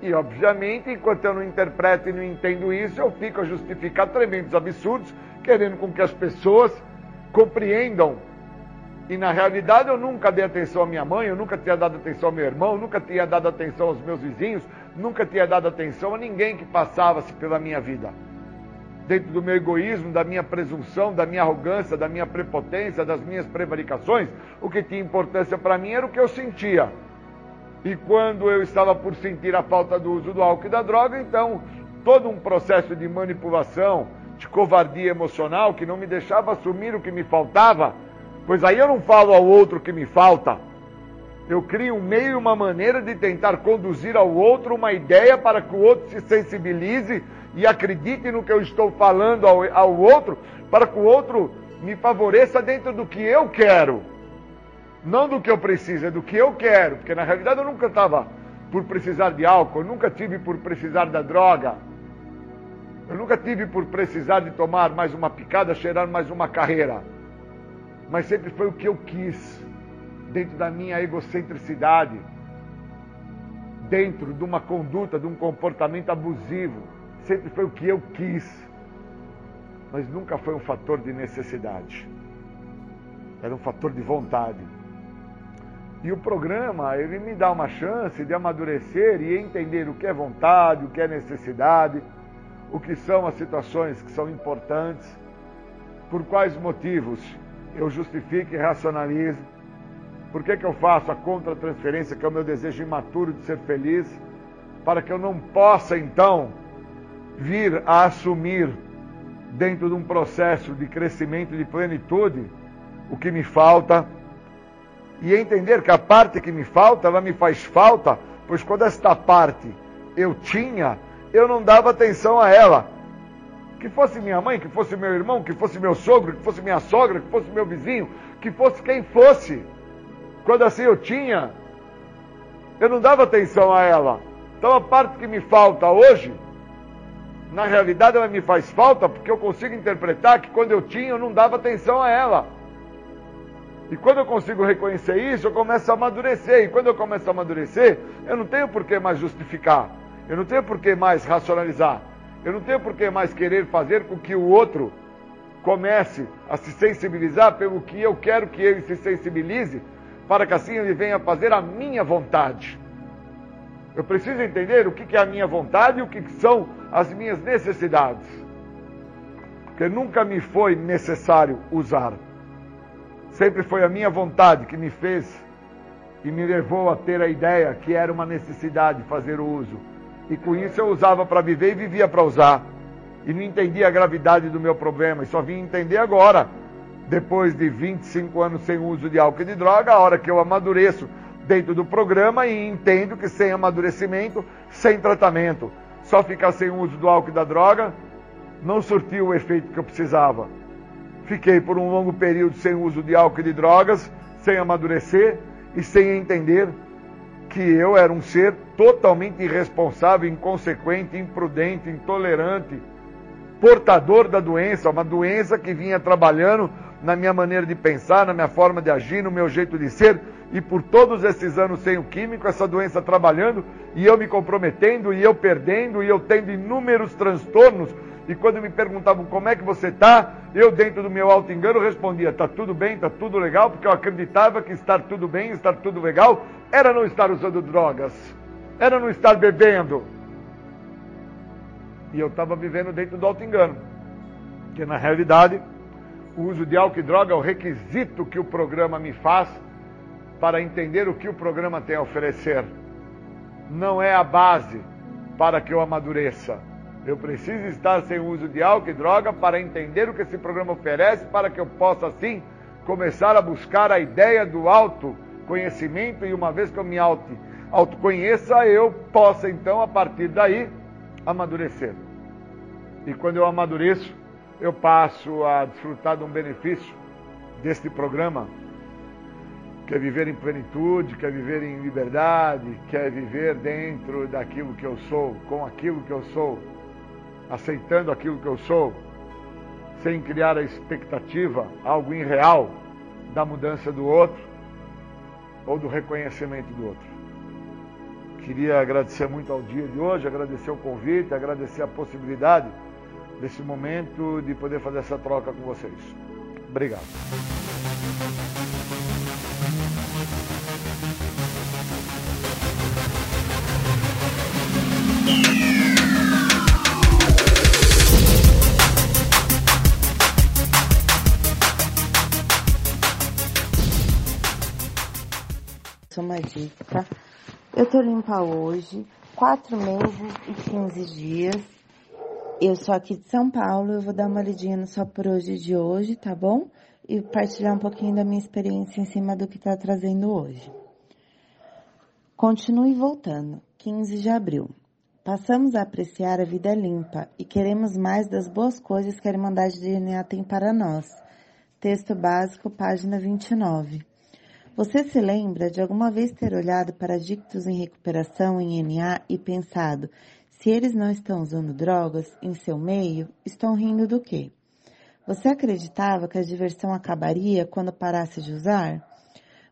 E, obviamente, enquanto eu não interpreto e não entendo isso, eu fico a justificar tremendos absurdos, querendo com que as pessoas compreendam e na realidade eu nunca dei atenção à minha mãe, eu nunca tinha dado atenção ao meu irmão, nunca tinha dado atenção aos meus vizinhos, nunca tinha dado atenção a ninguém que passava-se pela minha vida. Dentro do meu egoísmo, da minha presunção, da minha arrogância, da minha prepotência, das minhas prevaricações, o que tinha importância para mim era o que eu sentia. E quando eu estava por sentir a falta do uso do álcool e da droga, então todo um processo de manipulação, de covardia emocional que não me deixava assumir o que me faltava Pois aí eu não falo ao outro que me falta. Eu crio um meio e uma maneira de tentar conduzir ao outro uma ideia para que o outro se sensibilize e acredite no que eu estou falando ao, ao outro, para que o outro me favoreça dentro do que eu quero. Não do que eu preciso, é do que eu quero. Porque na realidade eu nunca estava por precisar de álcool, eu nunca tive por precisar da droga. Eu nunca tive por precisar de tomar mais uma picada, cheirar mais uma carreira mas sempre foi o que eu quis, dentro da minha egocentricidade, dentro de uma conduta, de um comportamento abusivo. Sempre foi o que eu quis, mas nunca foi um fator de necessidade. Era um fator de vontade. E o programa, ele me dá uma chance de amadurecer e entender o que é vontade, o que é necessidade, o que são as situações que são importantes, por quais motivos eu justifico e racionalizo, por que, que eu faço a contra-transferência, que é o meu desejo imaturo de ser feliz, para que eu não possa então vir a assumir, dentro de um processo de crescimento de plenitude, o que me falta e entender que a parte que me falta, ela me faz falta, pois quando esta parte eu tinha, eu não dava atenção a ela. Que fosse minha mãe, que fosse meu irmão, que fosse meu sogro, que fosse minha sogra, que fosse meu vizinho, que fosse quem fosse. Quando assim eu tinha, eu não dava atenção a ela. Então a parte que me falta hoje, na realidade ela me faz falta porque eu consigo interpretar que quando eu tinha eu não dava atenção a ela. E quando eu consigo reconhecer isso, eu começo a amadurecer. E quando eu começo a amadurecer, eu não tenho por que mais justificar. Eu não tenho por que mais racionalizar. Eu não tenho por que mais querer fazer com que o outro comece a se sensibilizar pelo que eu quero que ele se sensibilize, para que assim ele venha fazer a minha vontade. Eu preciso entender o que é a minha vontade e o que são as minhas necessidades. Porque nunca me foi necessário usar. Sempre foi a minha vontade que me fez e me levou a ter a ideia que era uma necessidade fazer o uso. E com isso eu usava para viver e vivia para usar. E não entendia a gravidade do meu problema. E só vim entender agora, depois de 25 anos sem uso de álcool e de droga, a hora que eu amadureço dentro do programa e entendo que sem amadurecimento, sem tratamento, só ficar sem uso do álcool e da droga, não surtiu o efeito que eu precisava. Fiquei por um longo período sem uso de álcool e de drogas, sem amadurecer e sem entender que eu era um ser totalmente irresponsável, inconsequente, imprudente, intolerante, portador da doença, uma doença que vinha trabalhando na minha maneira de pensar, na minha forma de agir, no meu jeito de ser, e por todos esses anos sem o químico, essa doença trabalhando, e eu me comprometendo, e eu perdendo, e eu tendo inúmeros transtornos e quando me perguntavam como é que você está, eu, dentro do meu alto engano, respondia: está tudo bem, está tudo legal, porque eu acreditava que estar tudo bem, estar tudo legal, era não estar usando drogas, era não estar bebendo. E eu estava vivendo dentro do alto engano. Que na realidade, o uso de álcool e droga é o requisito que o programa me faz para entender o que o programa tem a oferecer. Não é a base para que eu amadureça. Eu preciso estar sem uso de álcool e droga para entender o que esse programa oferece, para que eu possa, assim, começar a buscar a ideia do autoconhecimento e uma vez que eu me auto, autoconheça, eu possa, então, a partir daí, amadurecer. E quando eu amadureço, eu passo a desfrutar de um benefício deste programa, que é viver em plenitude, quer viver em liberdade, quer viver dentro daquilo que eu sou, com aquilo que eu sou aceitando aquilo que eu sou, sem criar a expectativa, algo irreal, da mudança do outro ou do reconhecimento do outro. Queria agradecer muito ao dia de hoje, agradecer o convite, agradecer a possibilidade desse momento de poder fazer essa troca com vocês. Obrigado. Uma dica. Eu tô limpa hoje, quatro meses e 15 dias. Eu sou aqui de São Paulo, eu vou dar uma lidinha no Só Por Hoje de hoje, tá bom? E partilhar um pouquinho da minha experiência em cima do que tá trazendo hoje. Continue voltando. 15 de abril. Passamos a apreciar a vida limpa e queremos mais das boas coisas que a Irmandade de DNA tem para nós. Texto básico, página 29. Você se lembra de alguma vez ter olhado para adictos em recuperação em NA e pensado, se eles não estão usando drogas em seu meio, estão rindo do quê? Você acreditava que a diversão acabaria quando parasse de usar?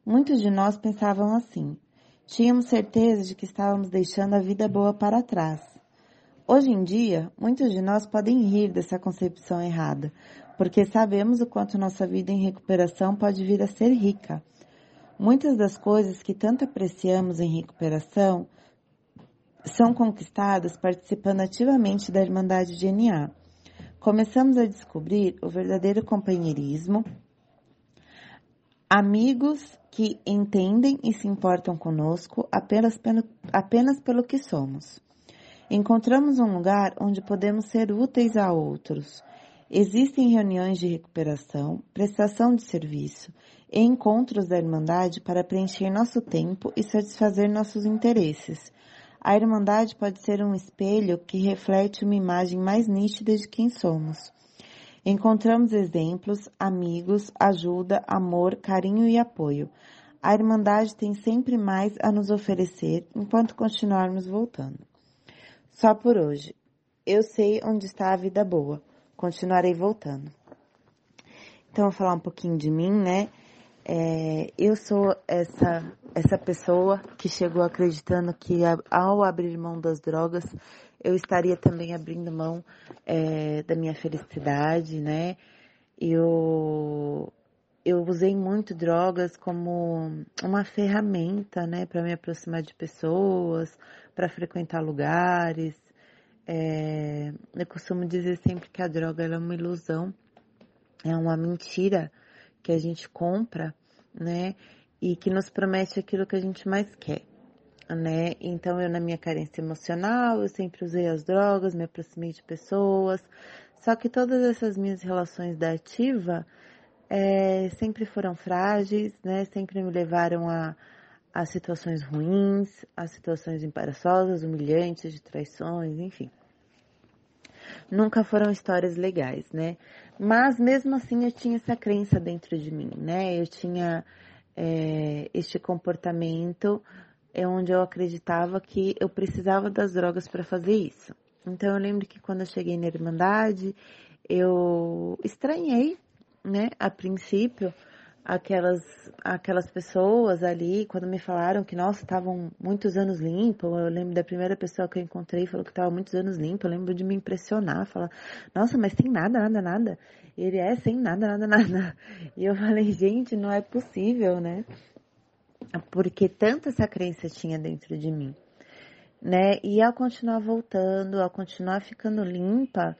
Muitos de nós pensavam assim. Tínhamos certeza de que estávamos deixando a vida boa para trás. Hoje em dia, muitos de nós podem rir dessa concepção errada, porque sabemos o quanto nossa vida em recuperação pode vir a ser rica. Muitas das coisas que tanto apreciamos em recuperação são conquistadas participando ativamente da Irmandade DNA. Começamos a descobrir o verdadeiro companheirismo, amigos que entendem e se importam conosco apenas pelo, apenas pelo que somos. Encontramos um lugar onde podemos ser úteis a outros. Existem reuniões de recuperação, prestação de serviço e encontros da Irmandade para preencher nosso tempo e satisfazer nossos interesses. A Irmandade pode ser um espelho que reflete uma imagem mais nítida de quem somos. Encontramos exemplos, amigos, ajuda, amor, carinho e apoio. A Irmandade tem sempre mais a nos oferecer enquanto continuarmos voltando. Só por hoje. Eu sei onde está a vida boa. Continuarei voltando. Então, vou falar um pouquinho de mim, né? É, eu sou essa, essa pessoa que chegou acreditando que ao abrir mão das drogas, eu estaria também abrindo mão é, da minha felicidade, né? Eu, eu usei muito drogas como uma ferramenta, né, para me aproximar de pessoas, para frequentar lugares. É, eu costumo dizer sempre que a droga é uma ilusão, é uma mentira que a gente compra, né? E que nos promete aquilo que a gente mais quer, né? Então eu na minha carência emocional, eu sempre usei as drogas, me aproximei de pessoas, só que todas essas minhas relações da ativa é, sempre foram frágeis, né? Sempre me levaram a, a situações ruins, a situações embaraçosas, humilhantes, de traições, enfim. Nunca foram histórias legais, né? Mas mesmo assim eu tinha essa crença dentro de mim, né? Eu tinha é, este comportamento é onde eu acreditava que eu precisava das drogas para fazer isso. Então eu lembro que quando eu cheguei na Irmandade, eu estranhei, né, a princípio, aquelas, aquelas pessoas ali, quando me falaram que, nossa, estavam muitos anos limpo, eu lembro da primeira pessoa que eu encontrei falou que estava muitos anos limpo, eu lembro de me impressionar, falar, nossa, mas sem nada, nada, nada. Ele é sem nada, nada, nada. E eu falei, gente, não é possível, né? Porque tanta essa crença tinha dentro de mim, né? E ao continuar voltando, ao continuar ficando limpa,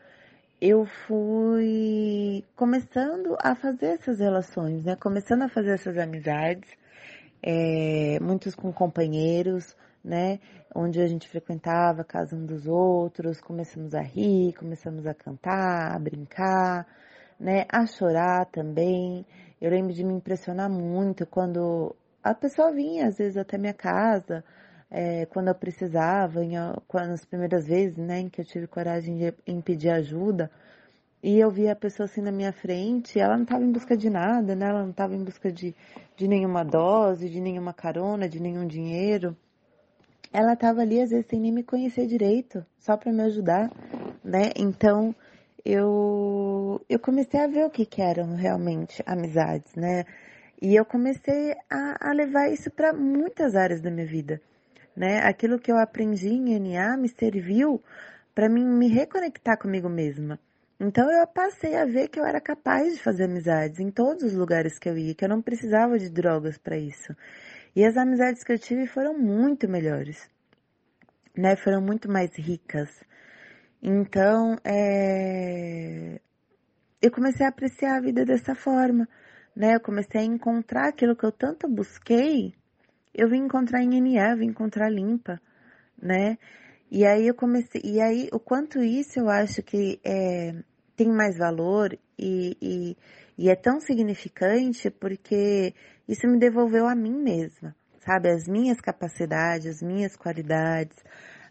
eu fui começando a fazer essas relações, né? Começando a fazer essas amizades, é, muitos com companheiros, né? Onde a gente frequentava a casa um dos outros, começamos a rir, começamos a cantar, a brincar, né? A chorar também. Eu lembro de me impressionar muito quando a pessoa vinha, às vezes, até minha casa, é, quando eu precisava, em, quando, nas primeiras vezes, né, em que eu tive coragem de em pedir ajuda, e eu via a pessoa assim na minha frente, ela não estava em busca de nada, né, ela não estava em busca de, de nenhuma dose, de nenhuma carona, de nenhum dinheiro. Ela estava ali, às vezes, sem nem me conhecer direito, só para me ajudar, né, então eu, eu comecei a ver o que, que eram realmente amizades, né, e eu comecei a, a levar isso para muitas áreas da minha vida né? Aquilo que eu aprendi em NA me serviu para mim me reconectar comigo mesma. Então eu passei a ver que eu era capaz de fazer amizades em todos os lugares que eu ia, que eu não precisava de drogas para isso. E as amizades que eu tive foram muito melhores, né? Foram muito mais ricas. Então, é... eu comecei a apreciar a vida dessa forma, né? Eu comecei a encontrar aquilo que eu tanto busquei eu vim encontrar em NA, vim encontrar limpa, né? E aí eu comecei, e aí o quanto isso eu acho que é, tem mais valor e, e, e é tão significante porque isso me devolveu a mim mesma, sabe? As minhas capacidades, as minhas qualidades,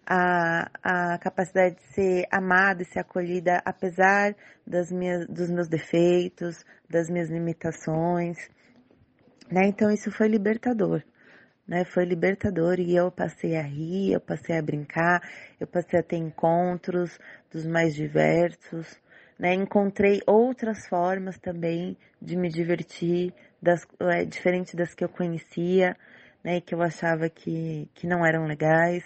a, a capacidade de ser amada e ser acolhida apesar das minhas, dos meus defeitos, das minhas limitações, né? Então isso foi libertador né? Foi libertador e eu passei a rir, eu passei a brincar, eu passei a ter encontros dos mais diversos, né? Encontrei outras formas também de me divertir, das, é, diferente das que eu conhecia, né, que eu achava que, que não eram legais.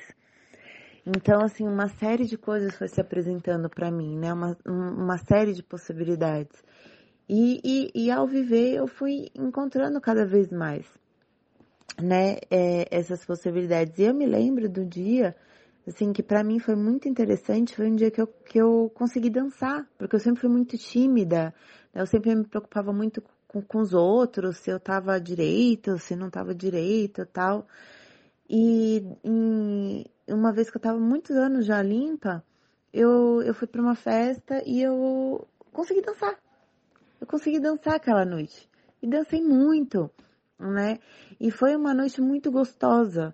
Então, assim, uma série de coisas foi se apresentando para mim, né, uma, uma série de possibilidades. E, e, e, ao viver eu fui encontrando cada vez mais, né, é, essas possibilidades. E eu me lembro do dia, assim, que para mim foi muito interessante, foi um dia que eu, que eu consegui dançar, porque eu sempre fui muito tímida, né, eu sempre me preocupava muito com, com os outros, se eu tava direito, se não tava direito tal. E em, uma vez que eu tava muitos anos já limpa, eu, eu fui para uma festa e eu consegui dançar. Eu consegui dançar aquela noite. E dancei muito, né? E foi uma noite muito gostosa.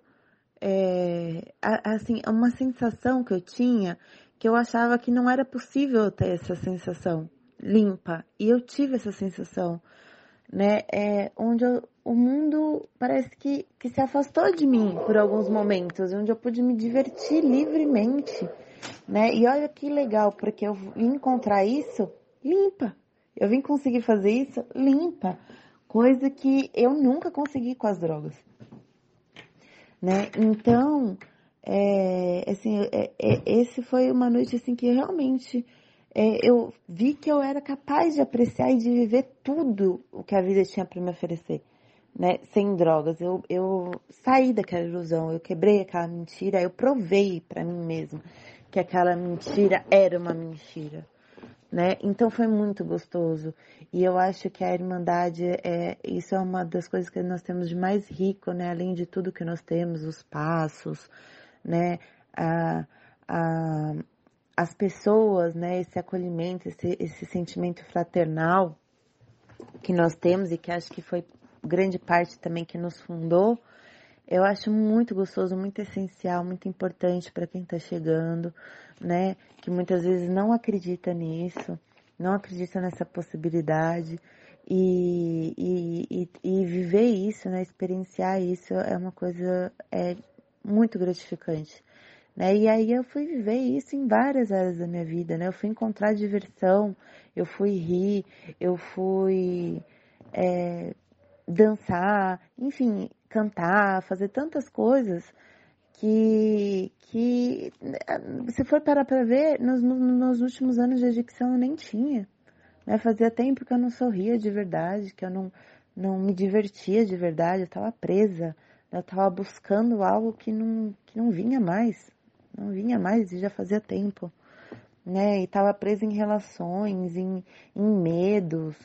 É, assim, uma sensação que eu tinha que eu achava que não era possível ter essa sensação limpa. E eu tive essa sensação né? É onde eu, o mundo parece que, que se afastou de mim por alguns momentos, onde eu pude me divertir livremente, né? E olha que legal, porque eu vim encontrar isso limpa. Eu vim conseguir fazer isso limpa, coisa que eu nunca consegui com as drogas, né? Então, é, assim, é, é, esse foi uma noite assim que realmente é, eu vi que eu era capaz de apreciar e de viver tudo o que a vida tinha para me oferecer, né? Sem drogas. Eu, eu saí daquela ilusão, eu quebrei aquela mentira, eu provei para mim mesma que aquela mentira era uma mentira, né? Então foi muito gostoso. E eu acho que a Irmandade é isso é uma das coisas que nós temos de mais rico, né? Além de tudo que nós temos, os passos, né? A, a, as pessoas, né, esse acolhimento, esse, esse sentimento fraternal que nós temos e que acho que foi grande parte também que nos fundou, eu acho muito gostoso, muito essencial, muito importante para quem está chegando, né, que muitas vezes não acredita nisso, não acredita nessa possibilidade e, e, e, e viver isso, né, experienciar isso é uma coisa é muito gratificante. Né? E aí eu fui viver isso em várias áreas da minha vida, né? Eu fui encontrar diversão, eu fui rir, eu fui é, dançar, enfim, cantar, fazer tantas coisas que, que se for parar para ver, nos, nos últimos anos de adicção eu nem tinha. Né? Fazia tempo que eu não sorria de verdade, que eu não, não me divertia de verdade, eu estava presa, eu estava buscando algo que não, que não vinha mais não vinha mais e já fazia tempo, né? E estava presa em relações, em, em medos.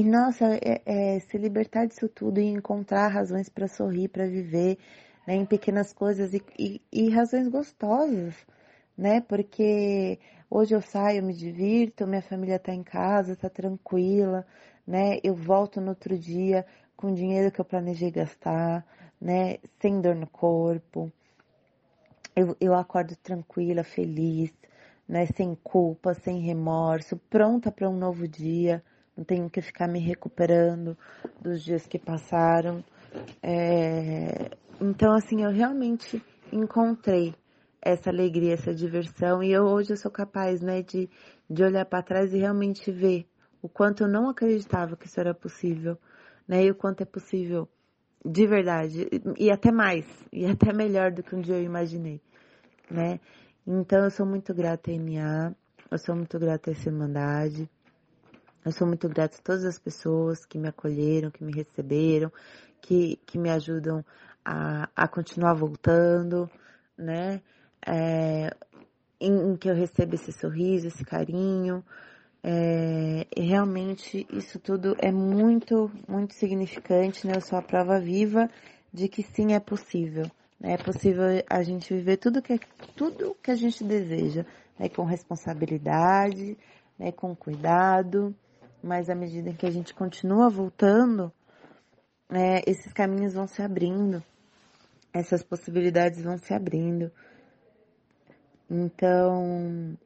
E nossa, é, é, se libertar disso tudo e encontrar razões para sorrir, para viver, né, em pequenas coisas e, e, e razões gostosas, né? Porque hoje eu saio, me divirto, minha família está em casa, está tranquila, né? Eu volto no outro dia com dinheiro que eu planejei gastar, né? Sem dor no corpo, eu, eu acordo tranquila, feliz, né? Sem culpa, sem remorso, pronta para um novo dia. Não tenho que ficar me recuperando dos dias que passaram. É, então, assim, eu realmente encontrei essa alegria, essa diversão. E eu, hoje eu sou capaz, né, de, de olhar para trás e realmente ver o quanto eu não acreditava que isso era possível, né? E o quanto é possível de verdade, e até mais, e até melhor do que um dia eu imaginei, né? Então eu sou muito grata a MA, eu sou muito grata a essa Irmandade, eu sou muito grata a todas as pessoas que me acolheram, que me receberam, que, que me ajudam a, a continuar voltando, né? É, em, em que eu recebo esse sorriso, esse carinho, é, realmente isso tudo é muito, muito significante, né? Eu sou a prova viva de que sim é possível. Né? É possível a gente viver tudo que, tudo que a gente deseja, né? com responsabilidade, né? com cuidado, mas à medida que a gente continua voltando, é, esses caminhos vão se abrindo, essas possibilidades vão se abrindo. Então,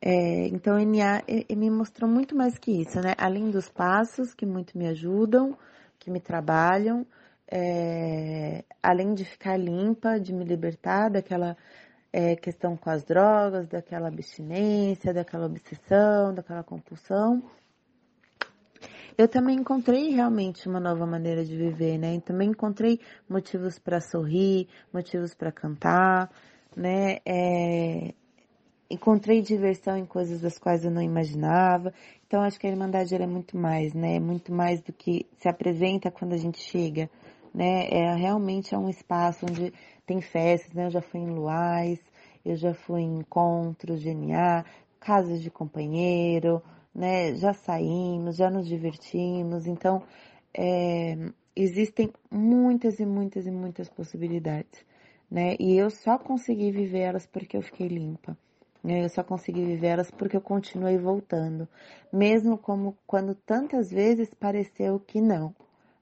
é, então, NA me mostrou muito mais que isso, né? Além dos passos que muito me ajudam, que me trabalham, é, além de ficar limpa, de me libertar daquela é, questão com as drogas, daquela abstinência, daquela obsessão, daquela compulsão. Eu também encontrei realmente uma nova maneira de viver, né? E também encontrei motivos para sorrir, motivos para cantar, né? É, encontrei diversão em coisas das quais eu não imaginava. Então acho que a Irmandade é muito mais, né? É muito mais do que se apresenta quando a gente chega, né? É realmente é um espaço onde tem festas, né? Eu já fui em luais, eu já fui em encontros de NA, casas de companheiro, né? Já saímos, já nos divertimos. Então é, existem muitas e muitas e muitas possibilidades, né? E eu só consegui viver elas porque eu fiquei limpa. Né? Eu só consegui viver elas porque eu continuei voltando, mesmo como quando tantas vezes pareceu que não,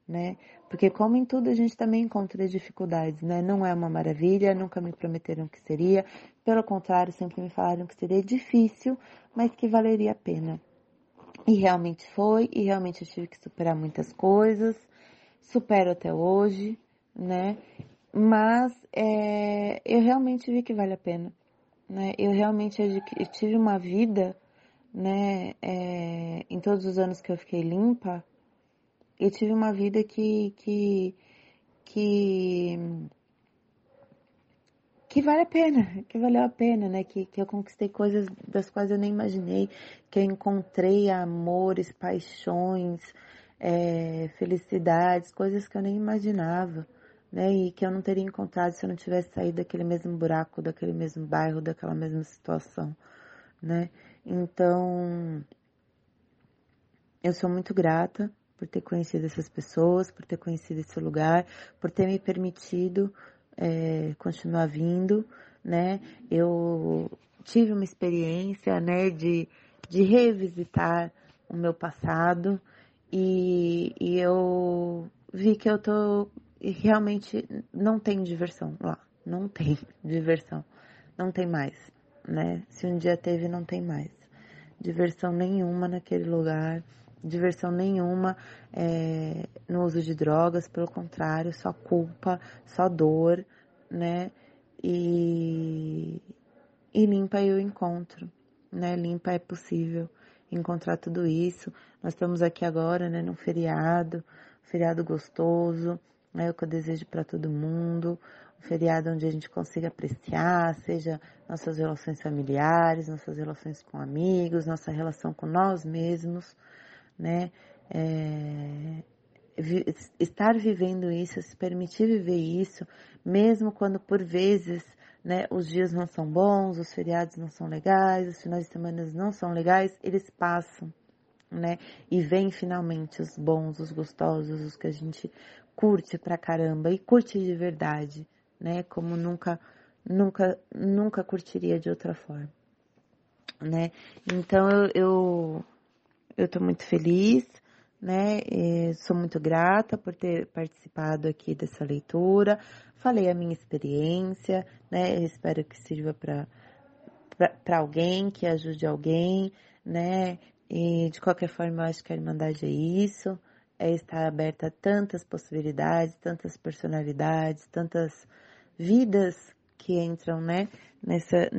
né? Porque como em tudo a gente também encontra dificuldades, né? Não é uma maravilha, nunca me prometeram que seria, pelo contrário, sempre me falaram que seria difícil, mas que valeria a pena. E realmente foi, e realmente eu tive que superar muitas coisas, supero até hoje, né? Mas é, eu realmente vi que vale a pena né? Eu realmente eu tive uma vida, né? É, em todos os anos que eu fiquei limpa, eu tive uma vida que que que que vale a pena, [LAUGHS] que valeu a pena, né? Que, que eu conquistei coisas das quais eu nem imaginei, que eu encontrei amores, paixões, é, felicidades, coisas que eu nem imaginava né? E que eu não teria encontrado se eu não tivesse saído daquele mesmo buraco, daquele mesmo bairro, daquela mesma situação, né? Então, eu sou muito grata por ter conhecido essas pessoas, por ter conhecido esse lugar, por ter me permitido é, continuar vindo, né? Eu tive uma experiência, né, de, de revisitar o meu passado e, e eu vi que eu tô realmente não tem diversão lá. Não tem [LAUGHS] diversão. Não tem mais, né? Se um dia teve, não tem mais. Diversão nenhuma naquele lugar. Diversão nenhuma é, no uso de drogas, pelo contrário, só culpa, só dor, né? E, e limpa eu encontro, né? Limpa é possível encontrar tudo isso. Nós estamos aqui agora, né, num feriado, feriado gostoso, é o que eu desejo para todo mundo. Um feriado onde a gente consiga apreciar, seja nossas relações familiares, nossas relações com amigos, nossa relação com nós mesmos, né? É, estar vivendo isso, se permitir viver isso, mesmo quando por vezes né, os dias não são bons, os feriados não são legais, os finais de semana não são legais, eles passam, né? E vem finalmente os bons, os gostosos, os que a gente curte pra caramba e curte de verdade, né? Como nunca, nunca, nunca curtiria de outra forma, né? Então eu, eu, eu tô muito feliz, né? E sou muito grata por ter participado aqui dessa leitura. Falei a minha experiência, né? Eu espero que sirva para para alguém, que ajude alguém, né? E de qualquer forma, eu acho que a Irmandade é isso é estar aberta a tantas possibilidades, tantas personalidades, tantas vidas que entram, né, nessa,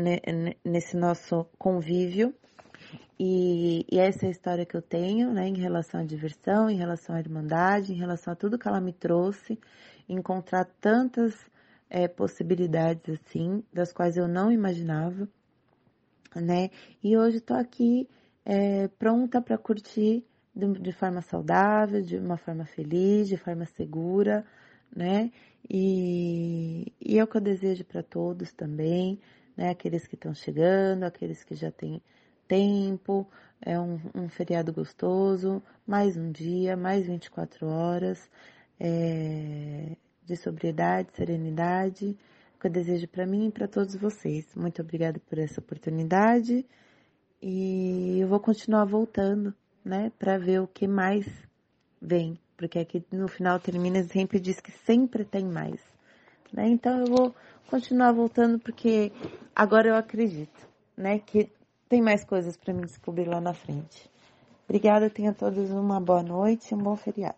nesse nosso convívio. E, e, essa é a história que eu tenho, né, em relação à diversão, em relação à irmandade, em relação a tudo que ela me trouxe, encontrar tantas é, possibilidades assim, das quais eu não imaginava, né? E hoje estou aqui é, pronta para curtir de, de forma saudável, de uma forma feliz, de forma segura, né? E, e é o que eu desejo para todos também, né? Aqueles que estão chegando, aqueles que já têm tempo, é um, um, feriado gostoso, mais um dia, mais 24 horas é, de sobriedade, serenidade, que eu desejo para mim e para todos vocês. Muito obrigada por essa oportunidade e eu vou continuar voltando né, para ver o que mais vem, porque aqui no final termina sempre diz que sempre tem mais, né? Então eu vou continuar voltando porque agora eu acredito, né, que tem mais coisas para mim descobrir lá na frente. Obrigada, tenha todos uma boa noite e um bom feriado.